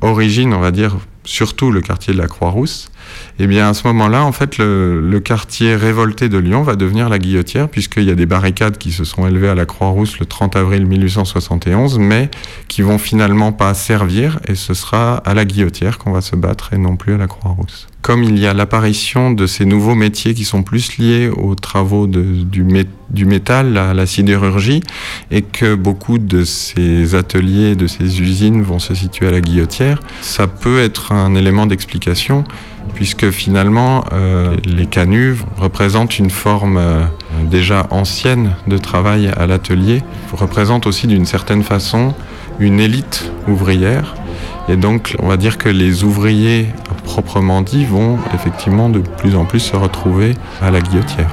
origine, on va dire, surtout le quartier de la Croix-Rousse. Et bien à ce moment-là, en fait, le, quartier révolté de Lyon va devenir la Guillotière, puisqu'il y a des barricades qui se sont élevées à la Croix-Rousse le 30 avril 1871, mais qui vont finalement pas servir, et ce sera à la Guillotière qu'on va se battre, et non plus à la Croix-Rousse. Comme il y a l'apparition de ces nouveaux métiers qui sont plus liés aux travaux du, métal, à la sidérurgie, et que beaucoup de ces ateliers, de ces usines vont se situer à la Guillotière, ça peut être un élément d'explication puisque finalement euh, les canuts représentent une forme euh, déjà ancienne de travail à l'atelier, représentent aussi d'une certaine façon une élite ouvrière. Et donc on va dire que les ouvriers proprement dit vont effectivement de plus en plus se retrouver à la guillotière.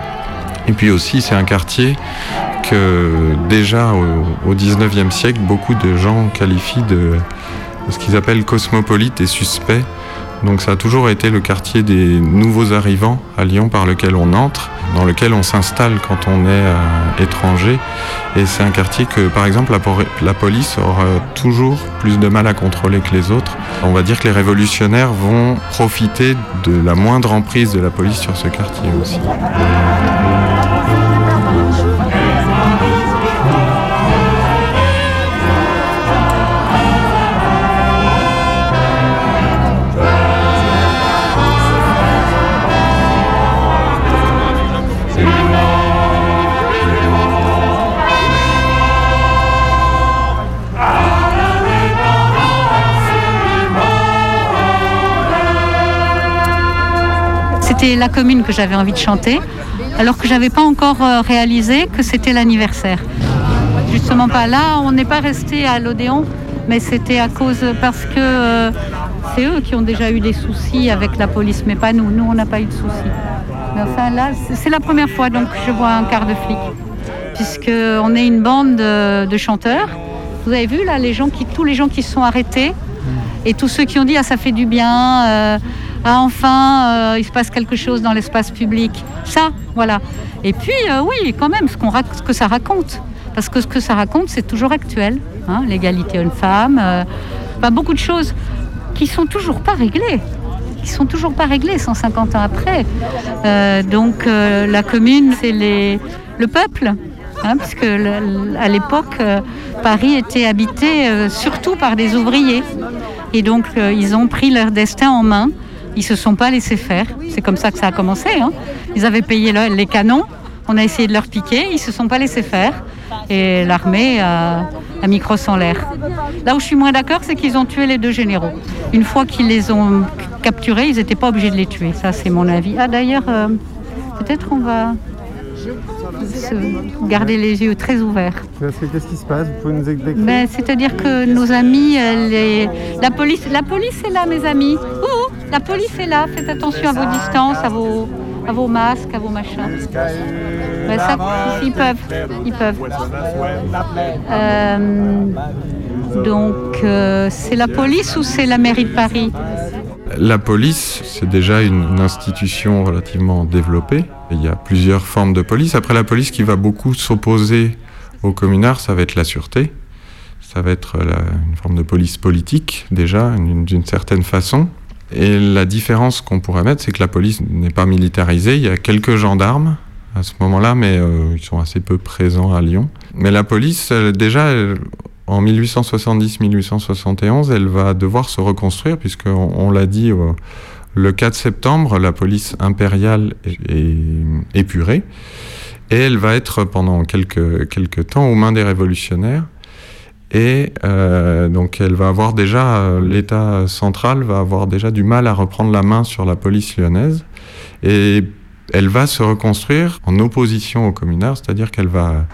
Et puis aussi c'est un quartier que déjà au, au 19e siècle beaucoup de gens qualifient de ce qu'ils appellent cosmopolite et suspect donc ça a toujours été le quartier des nouveaux arrivants à Lyon par lequel on entre, dans lequel on s'installe quand on est euh, étranger. Et c'est un quartier que, par exemple, la, la, police aura toujours plus de mal à contrôler que les autres. On va dire que les révolutionnaires vont profiter de la moindre emprise de la police sur ce quartier aussi. C'était la commune que j'avais envie de chanter, alors que j'avais pas encore réalisé que c'était l'anniversaire. Justement pas là, on n'est pas resté à l'Odéon, mais c'était à cause parce que euh, c'est eux qui ont déjà eu des soucis avec la police, mais pas nous. Nous, on n'a pas eu de soucis. Là, c'est la première fois donc je vois un quart de flic, puisque on est une bande de, chanteurs. Vous avez vu là les gens qui, tous les gens qui sont arrêtés et tous ceux qui ont dit ah ça fait du bien. Euh, ah, enfin, euh, il se passe quelque chose dans l'espace public. Ça, voilà. Et puis, euh, oui, quand même, ce, que ça raconte. Parce que ce que ça raconte, c'est toujours actuel. Hein, L'égalité homme-femme, euh, beaucoup de choses qui sont toujours pas réglées. Qui sont toujours pas réglées 150 ans après. donc, la commune, c'est le peuple. Hein, parce que à l'époque, Paris était habité surtout par des ouvriers. Et donc, ils ont pris leur destin en main. Ils se sont pas laissés faire. C'est comme ça que ça a commencé. Hein. Ils avaient payé le, les canons. On a essayé de leur piquer. Ils se sont pas laissés faire. Et l'armée a, la micro en l'air. Là où je suis moins d'accord, c'est qu'ils ont tué les deux généraux. Une fois qu'ils les ont capturés, ils n'étaient pas obligés de les tuer. Ça, c'est mon avis. Ah, d'ailleurs, euh, peut-être on va se garder les yeux très ouverts. Qu'est-ce qui se passe? Vous pouvez nous décrire Ben, C'est-à-dire que nos amis, euh, les- la, police, la police est là, mes amis. Ouh, la police est là. Faites attention à vos distances, à vos, à vos masques, à vos machins. Ben, ça, ils peuvent. Ils peuvent. Euh, donc, euh, c'est la police ou c'est la mairie de Paris? La police, c'est déjà une, institution relativement développée. Il y a plusieurs formes de police. Après, la police qui va beaucoup s'opposer aux communards, ça va être la sûreté. Ça va être la- une forme de police politique, déjà, d'une certaine façon. Et la différence qu'on pourrait mettre, c'est que la police n'est pas militarisée. Il y a quelques gendarmes à ce moment-là, mais euh, ils sont assez peu présents à Lyon. Mais la police, déjà, en 1870-1871, elle va devoir se reconstruire, puisqu'on on l'a dit, euh, le 4 septembre, la police impériale est, est épurée, et elle va être pendant quelques, quelques temps aux mains des révolutionnaires. Et euh, donc elle va avoir déjà, euh, l'État central va avoir déjà du mal à reprendre la main sur la police lyonnaise. Et elle va se reconstruire en opposition aux communards, c'est-à-dire qu'elle va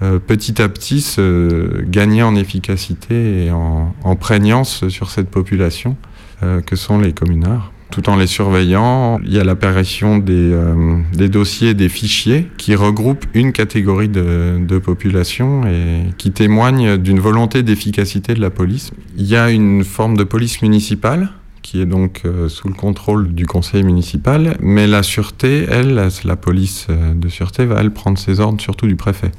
euh, petit à petit se gagner en efficacité et en, en prégnance sur cette population euh, que sont les communards. Tout en les surveillant, il y a l'apparition des, euh, des dossiers, des fichiers qui regroupent une catégorie de, de population et qui témoignent d'une volonté d'efficacité de la police. Il y a une forme de police municipale qui est donc euh, sous le contrôle du conseil municipal, mais la sûreté, elle, la, police euh, de sûreté, va elle prendre ses ordres surtout du préfet.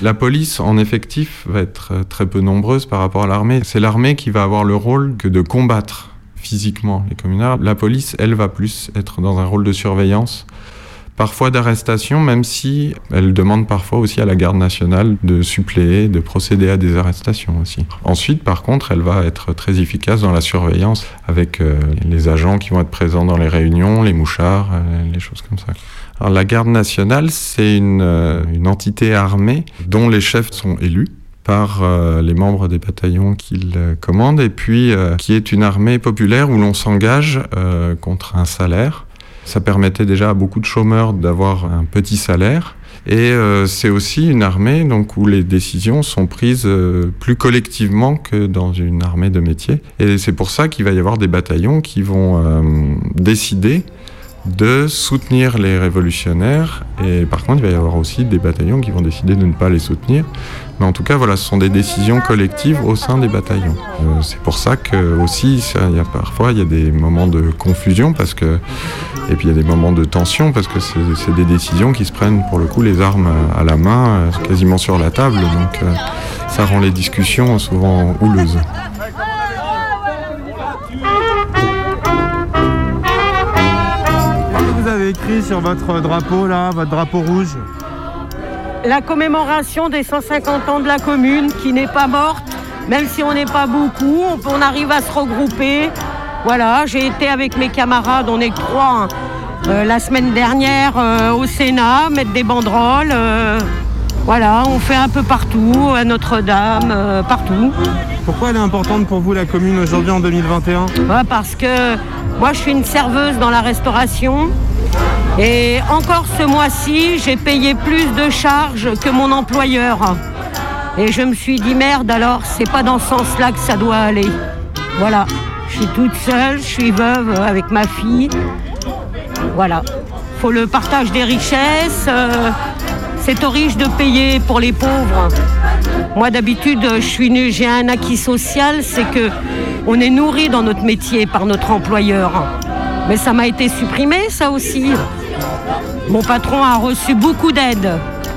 La police en effectif va être euh, très peu nombreuse par rapport à l'armée. C'est l'armée qui va avoir le rôle que de combattre physiquement les communards. La police, elle, va plus être dans un rôle de surveillance, parfois d'arrestation, même si elle demande parfois aussi à la garde nationale de suppléer, de procéder à des arrestations aussi. Ensuite, par contre, elle va être très efficace dans la surveillance avec euh, les agents qui vont être présents dans les réunions, les mouchards, euh, les choses comme ça. Alors, la garde nationale, c'est une, euh, une entité armée dont les chefs sont élus par euh, les membres des bataillons qu'ils euh, commandent, et puis euh, qui est une armée populaire où l'on s'engage euh, contre un salaire. Ça permettait déjà à beaucoup de chômeurs d'avoir un petit salaire. Et euh, c'est aussi une armée donc, où les décisions sont prises euh, plus collectivement que dans une armée de métier. Et c'est pour ça qu'il va y avoir des bataillons qui vont décider de soutenir les révolutionnaires. Et par contre, il va y avoir aussi des bataillons qui vont décider de ne pas les soutenir. Mais en tout cas, voilà, ce sont des décisions collectives au sein des bataillons. Euh, c'est pour ça que aussi, y a parfois, il y a des moments de confusion parce que, et puis il y a des moments de tension parce que c'est des décisions qui se prennent pour le coup les armes à la main, euh, quasiment sur la table. Donc, euh, ça rend les discussions souvent houleuses. Vous avez écrit sur votre drapeau là, votre drapeau rouge? La commémoration des 150 ans de la commune qui n'est pas morte, même si on n'est pas beaucoup, on, arrive à se regrouper. Voilà, j'ai été avec mes camarades, on est trois, hein, euh, la semaine dernière euh, au Sénat, mettre des banderoles. Voilà, on fait un peu partout, à Notre-Dame, euh, partout. Pourquoi elle est importante pour vous la commune aujourd'hui en 2021 Ouais, parce que moi je suis une serveuse dans la restauration et encore ce mois-ci j'ai payé plus de charges que mon employeur. Et je me suis dit merde alors c'est pas dans ce sens-là que ça doit aller. Voilà, je suis toute seule, je suis veuve avec ma fille. Voilà, faut le partage des richesses. euh, c'est aux riches de payer pour les pauvres. Moi d'habitude, j'ai un acquis social, c'est que on est nourri dans notre métier par notre employeur. Mais ça m'a été supprimé, ça aussi. Mon patron a reçu beaucoup d'aide,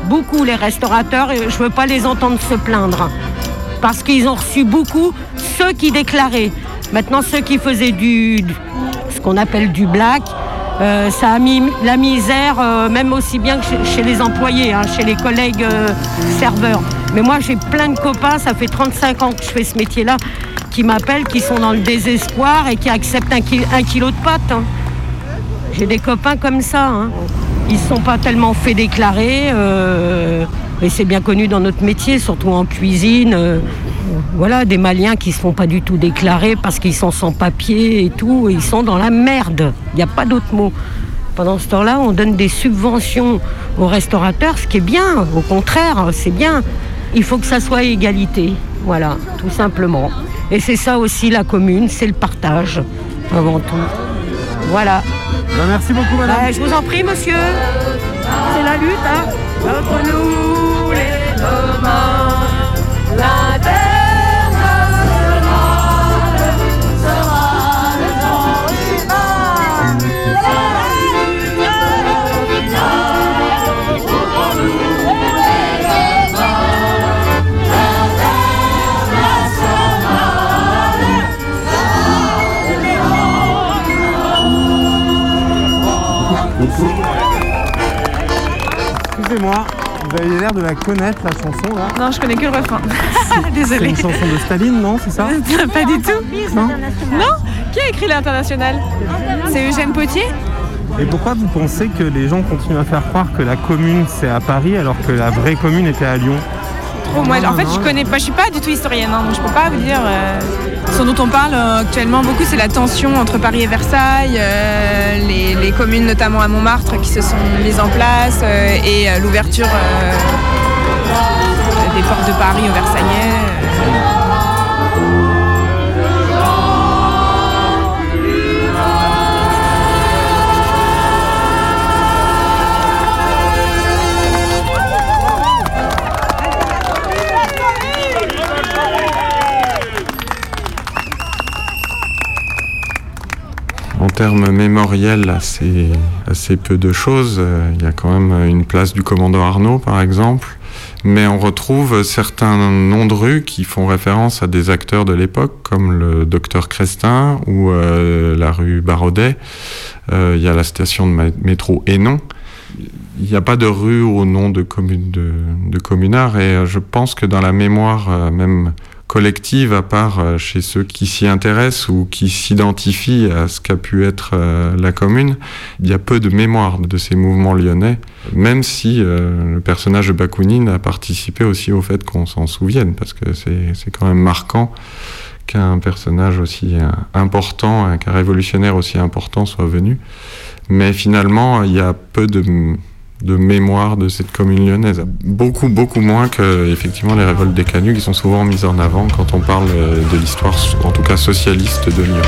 beaucoup les restaurateurs, et je veux pas les entendre se plaindre, parce qu'ils ont reçu beaucoup ceux qui déclaraient. Maintenant, ceux qui faisaient du- ce qu'on appelle du black, euh, ça a mis la misère, euh, même aussi bien que chez, les employés, hein, chez les collègues euh, serveurs. Mais moi, j'ai plein de copains, ça fait 35 ans que je fais ce métier-là, qui m'appellent, qui sont dans le désespoir et qui acceptent un, ki- un kilo de pâtes. hein. J'ai des copains comme ça. hein. Ils ne sont pas tellement fait déclarer. Et c'est bien connu dans notre métier, surtout en cuisine. Voilà, des Maliens qui ne se font pas du tout déclarer parce qu'ils sont sans papier et tout, et ils sont dans la merde. Il n'y a pas d'autre mot. Pendant ce temps-là, on donne des subventions aux restaurateurs, ce qui est bien, au contraire, c'est bien. Il faut que ça soit égalité, voilà, tout simplement. Et c'est ça aussi la commune, c'est le partage, avant tout. Voilà. merci beaucoup, madame. je vous en prie, monsieur. C'est la lutte, hein. Entre nous les mains, vous avez l'air de la connaître, la chanson, là. Non, je connais que le refrain. C'est [laughs] Désolée. une chanson de Staline, non C'est ça [laughs] Pas du tout. Non Non Qui a écrit l'international C'est Eugène Potier Et pourquoi vous pensez que les gens continuent à faire croire que la commune, c'est à Paris, alors que la vraie commune était à Lyon En fait, je connais pas, je suis pas du tout historienne, hein, donc je peux pas vous dire. euh, ce dont on parle euh, actuellement beaucoup, c'est la tension entre Paris et Versailles, euh, les, les communes, notamment à Montmartre, qui se sont mises en place, euh, et l'ouverture des portes de Paris aux Versaillais. Termes mémoriels, assez, assez peu de choses. Euh, Il y a quand même une place du commandant Arnaud, par exemple. Mais on retrouve certains noms de rues qui font référence à des acteurs de l'époque, comme le docteur Crestin ou euh, la rue Barodet. Euh, Il y a la station de métro Hénon. Il n'y a pas de rue au nom de, commun- de, de communards et je pense que dans la mémoire même collective, à part euh, chez ceux qui s'y intéressent ou qui s'identifient à ce qu'a pu être euh, la commune, il y a peu de mémoire de ces mouvements lyonnais, même si euh, le personnage de Bakounine a participé aussi au fait qu'on s'en souvienne, parce que c'est quand même marquant qu'un personnage aussi important, un- qu'un révolutionnaire aussi important soit venu. Mais finalement, il y a peu de, de mémoire de cette commune lyonnaise. Beaucoup, beaucoup moins que effectivement les révoltes des canuts qui sont souvent mises en avant quand on parle euh, de l'histoire, en tout cas socialiste de Lyon.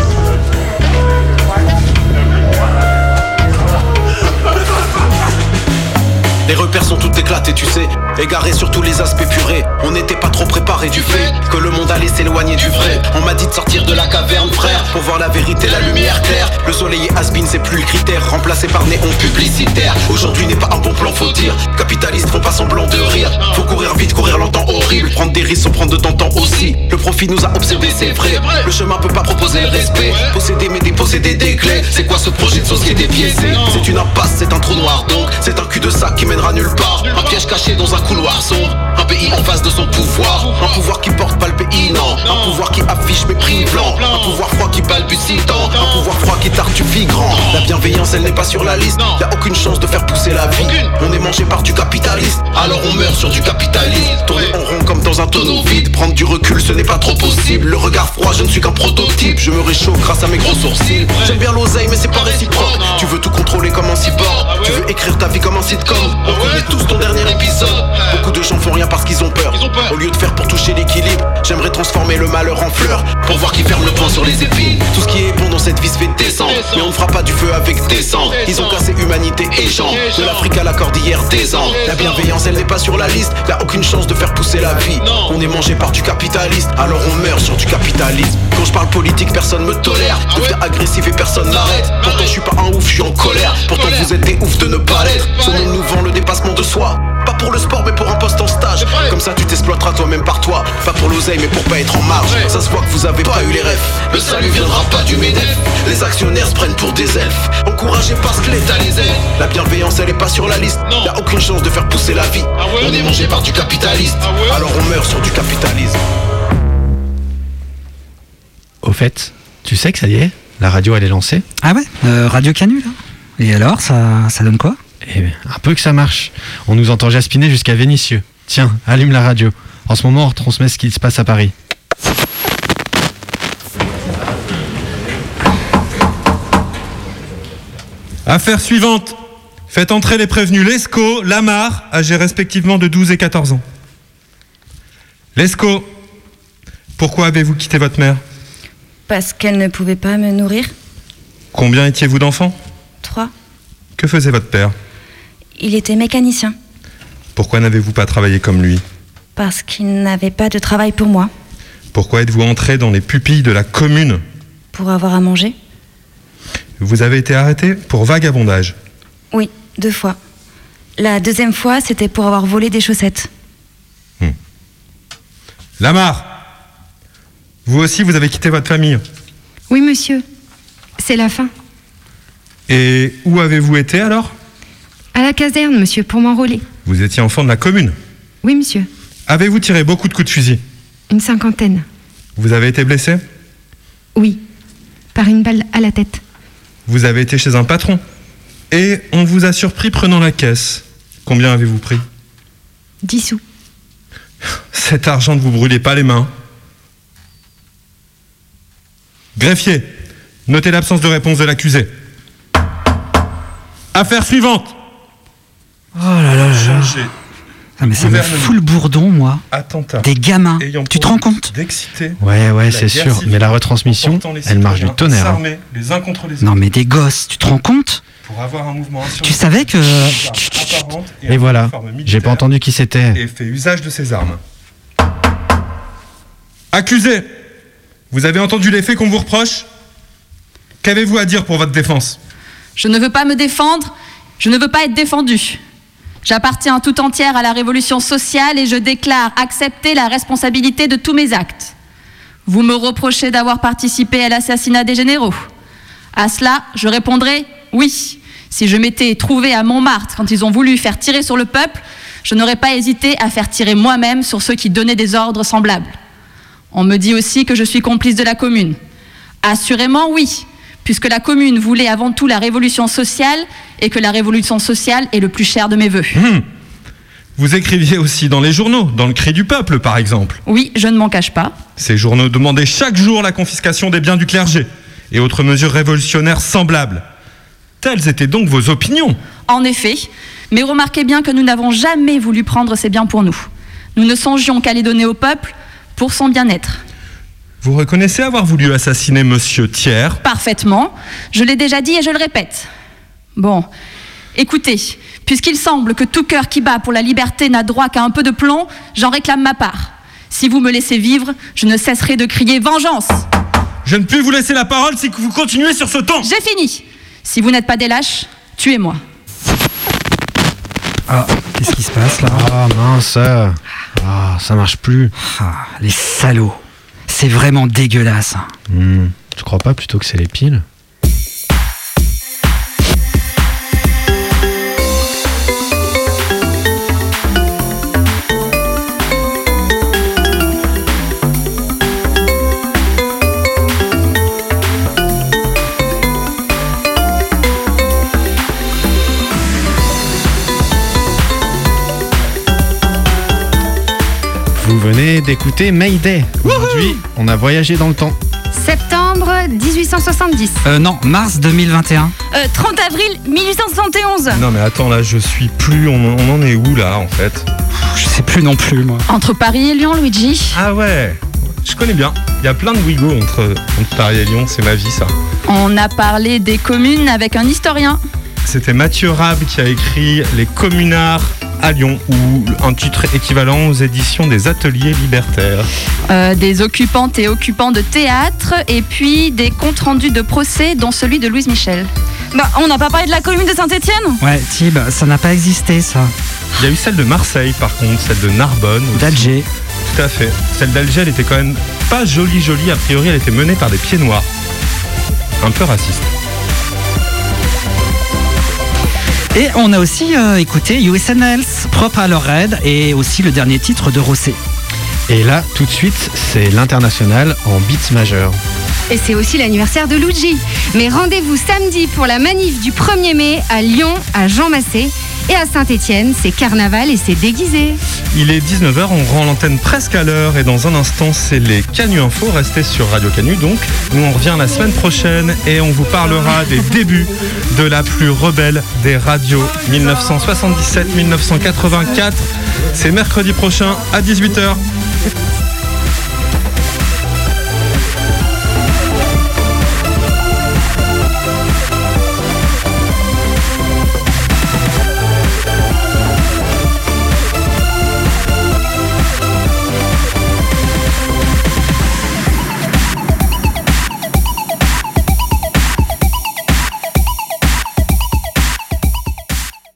Les repères sont tout éclatés, tu sais, égarés sur tous les aspects purés. On n'était pas trop préparé du fait que le monde allait s'éloigner du vrai. On m'a dit de sortir de la caverne, frère, pour voir la vérité, la lumière claire. Le soleil est has-been, c'est plus le critère, remplacé par néon publicitaire. Aujourd'hui n'est pas un bon plan, faut dire. Capitalistes font pas semblant de rire. Faut courir vite, courir longtemps, horrible. Prendre des risques sans prendre de temps, temps aussi. Le profit nous a observé, c'est vrai. Le chemin peut pas proposer le respect. Posséder mais déposséder des clés. C'est quoi ce projet de société biaisé C'est une impasse, c'est un trou noir donc. C'est un cul de sac qui mènera nulle part. Un piège caché dans un couloir sombre. Un pays en face de son pouvoir. Un pouvoir qui porte pas le pays, non. Un pouvoir qui affiche mépris blanc. Un pouvoir froid balbutie tant. Un pouvoir froid qui tartufie grand. La bienveillance, elle n'est pas sur la liste. Y a aucune chance de faire pousser la vie. On est mangé par du capitaliste. Alors on meurt sur du capitalisme. Tourner en rond comme dans un tonneau vide. Prendre du recul, ce n'est pas trop possible. Le regard froid, je ne suis qu'un prototype. Je me réchauffe grâce à mes gros sourcils. J'aime bien l'oseille, mais c'est pas réciproque. Tu veux tout contrôler comme un cyborg. Tu veux écrire ta vie comme un sitcom. On connaît tous ton dernier épisode. Beaucoup de gens font rien parce qu'ils ont peur. Au lieu de faire pour toucher l'équilibre, j'aimerais transformer le malheur en fleur. Pour voir qui ferme le poing sur les épines. Tout ce qui est bon dans cette vie se fait descendre. Mais on ne fera pas du feu avec des cendres. Ils ont cassé humanité et gens. De l'Afrique à la cordillère des Andes. La bienveillance, elle n'est pas sur la liste. Y'a aucune chance de faire pousser la vie. On est mangé par du capitaliste. Alors on meurt sur du capitalisme. Quand je parle politique, personne me tolère. Deviens agressif et personne n'arrête. Pourtant, je suis pas un ouf, je suis en colère. Pourtant, vous êtes des oufs de ne pas l'être. Ce monde nous vend le dépassement de soi. Pas pour le sport, mais pour un poste en stage. Comme ça, tu t'exploiteras toi-même par toi. Pas pour l'oseille, mais pour pas être en marge. Ça se voit que vous avez pas eu les rêves. Le salut viendra pas du MEDEF. Les actionnaires se prennent pour des elfes. Encouragés parce que l'État les aide. La bienveillance, elle est pas sur la liste. Y'a aucune chance de faire pousser la vie. On est mangé par du capitaliste. Alors on meurt sur du capitalisme. Au fait, tu sais que ça y est, la radio elle est lancée Ah ouais euh, Radio Canu là Et alors, ça, ça donne quoi? Eh bien, un peu que ça marche. On nous entend jaspiner jusqu'à Vénissieux. Tiens, allume la radio. En ce moment, on retransmet ce qui se passe à Paris. Affaire suivante. Faites entrer les prévenus Lescaut, Lamar, âgés respectivement de 12 et 14 ans. Lescaut, pourquoi avez-vous quitté votre mère? Parce qu'elle ne pouvait pas me nourrir. Combien étiez-vous d'enfants? Trois. Que faisait votre père? Il était mécanicien. Pourquoi n'avez-vous pas travaillé comme lui? Parce qu'il n'avait pas de travail pour moi. Pourquoi êtes-vous entré dans les pupilles de la commune? Pour avoir à manger Vous avez été arrêté pour vagabondage. Oui, deux fois. La deuxième fois, c'était pour avoir volé des chaussettes. Lamar, vous aussi, vous avez quitté votre famille. Oui, monsieur. C'est la fin. Et où avez-vous été alors? À la caserne, monsieur, pour m'enrôler. Vous étiez enfant de la commune. Oui, monsieur. Avez-vous tiré beaucoup de coups de fusil? Une cinquantaine. Vous avez été blessé? Oui. Par une balle à la tête. Vous avez été chez un patron. Et on vous a surpris prenant la caisse. Combien avez-vous pris? Dix sous. Cet argent ne vous brûlez pas les mains. Greffier, notez l'absence de réponse de l'accusé. Affaire suivante. Oh là là là. Ah, mais ça me fout le bourdon, moi. Attentat. Des gamins. Tu te rends compte D'exciter. Ouais, ouais, c'est sûr. Mais la retransmission, elle marche du tonnerre. hein. s'armer les uns contre les autres Non, mais des gosses, tu te rends compte pour avoir un mouvement Tu savais que. et, Et voilà. J'ai pas entendu qui c'était. et fait usage de ses armes. Accusé, vous avez entendu les faits qu'on vous reproche? Qu'avez-vous à dire pour votre défense? Je ne veux pas me défendre, je ne veux pas être défendue. J'appartiens tout entière à la révolution sociale et je déclare accepter la responsabilité de tous mes actes. Vous me reprochez d'avoir participé à l'assassinat des généraux. À cela, je répondrai oui. Si je m'étais trouvé à Montmartre quand ils ont voulu faire tirer sur le peuple, je n'aurais pas hésité à faire tirer moi-même sur ceux qui donnaient des ordres semblables. On me dit aussi que je suis complice de la commune. Assurément oui, puisque la commune voulait avant tout la révolution sociale et que la révolution sociale est le plus cher de mes voeux. Hmm. Vous écriviez aussi dans les journaux, dans le cri du peuple par exemple. Oui, je ne m'en cache pas. Ces journaux demandaient chaque jour la confiscation des biens du clergé et autres mesures révolutionnaires semblables. Telles étaient donc vos opinions. En effet, mais remarquez bien que nous n'avons jamais voulu prendre ces biens pour nous. Nous ne songions qu'à les donner au peuple pour son bien-être. Vous reconnaissez avoir voulu assassiner Monsieur Thiers? Parfaitement. Je l'ai déjà dit et je le répète. Bon, écoutez, puisqu'il semble que tout cœur qui bat pour la liberté n'a droit qu'à un peu de plomb, j'en réclame ma part. Si vous me laissez vivre, je ne cesserai de crier vengeance. Je ne puis vous laisser la parole si vous continuez sur ce ton. J'ai fini. Si vous n'êtes pas des lâches, tuez-moi. Ah, qu'est-ce qui se passe là? Ah mince. Ah, ça marche plus. Ah, les salauds. C'est vraiment dégueulasse. Hmm, Tu crois pas plutôt que c'est les piles? Venez d'écouter Mayday. Aujourd'hui, on a voyagé dans le temps. Septembre 1870. Euh, non, mars 2021. Euh, 30 avril 1871. Non mais attends là, je suis plus. On, on en est où là en fait? Je sais plus non plus, moi. Entre Paris et Lyon, Luigi Ah ouais, je connais bien. Il y a plein de Wigo entre, entre Paris et Lyon, c'est ma vie ça. On a parlé des communes avec un historien. C'était Mathieu Rab qui a écrit Les communards à Lyon, ou un titre équivalent aux éditions des Ateliers Libertaires. Euh, des occupantes et occupants de théâtre, et puis des comptes rendus de procès, dont celui de Louise Michel. Bah, on n'a pas parlé de la commune de Saint-Étienne Ouais, Tib, ça n'a pas existé ça. Il y a eu celle de Marseille par contre, celle de Narbonne. D'Alger. Tout à fait. Celle d'Alger, elle était quand même pas jolie jolie, a priori elle était menée par des pieds noirs. Un peu raciste. Et on a aussi euh, écouté USNL, propre à leur raid, et aussi le dernier titre de Rosset. Et là, tout de suite, c'est l'international en beats majeur. Et c'est aussi l'anniversaire de Luigi. Mais rendez-vous samedi pour la manif du 1er mai à Lyon, à Jean Massé. Et à Saint-Étienne, c'est carnaval et c'est déguisé. Il est 19h, on rend l'antenne presque à l'heure et dans un instant, c'est les Canu Info. Restez sur Radio Canu donc. Nous, on revient la semaine prochaine et on vous parlera des [laughs] débuts de la plus rebelle des radios 1977-1984. C'est mercredi prochain à 18h.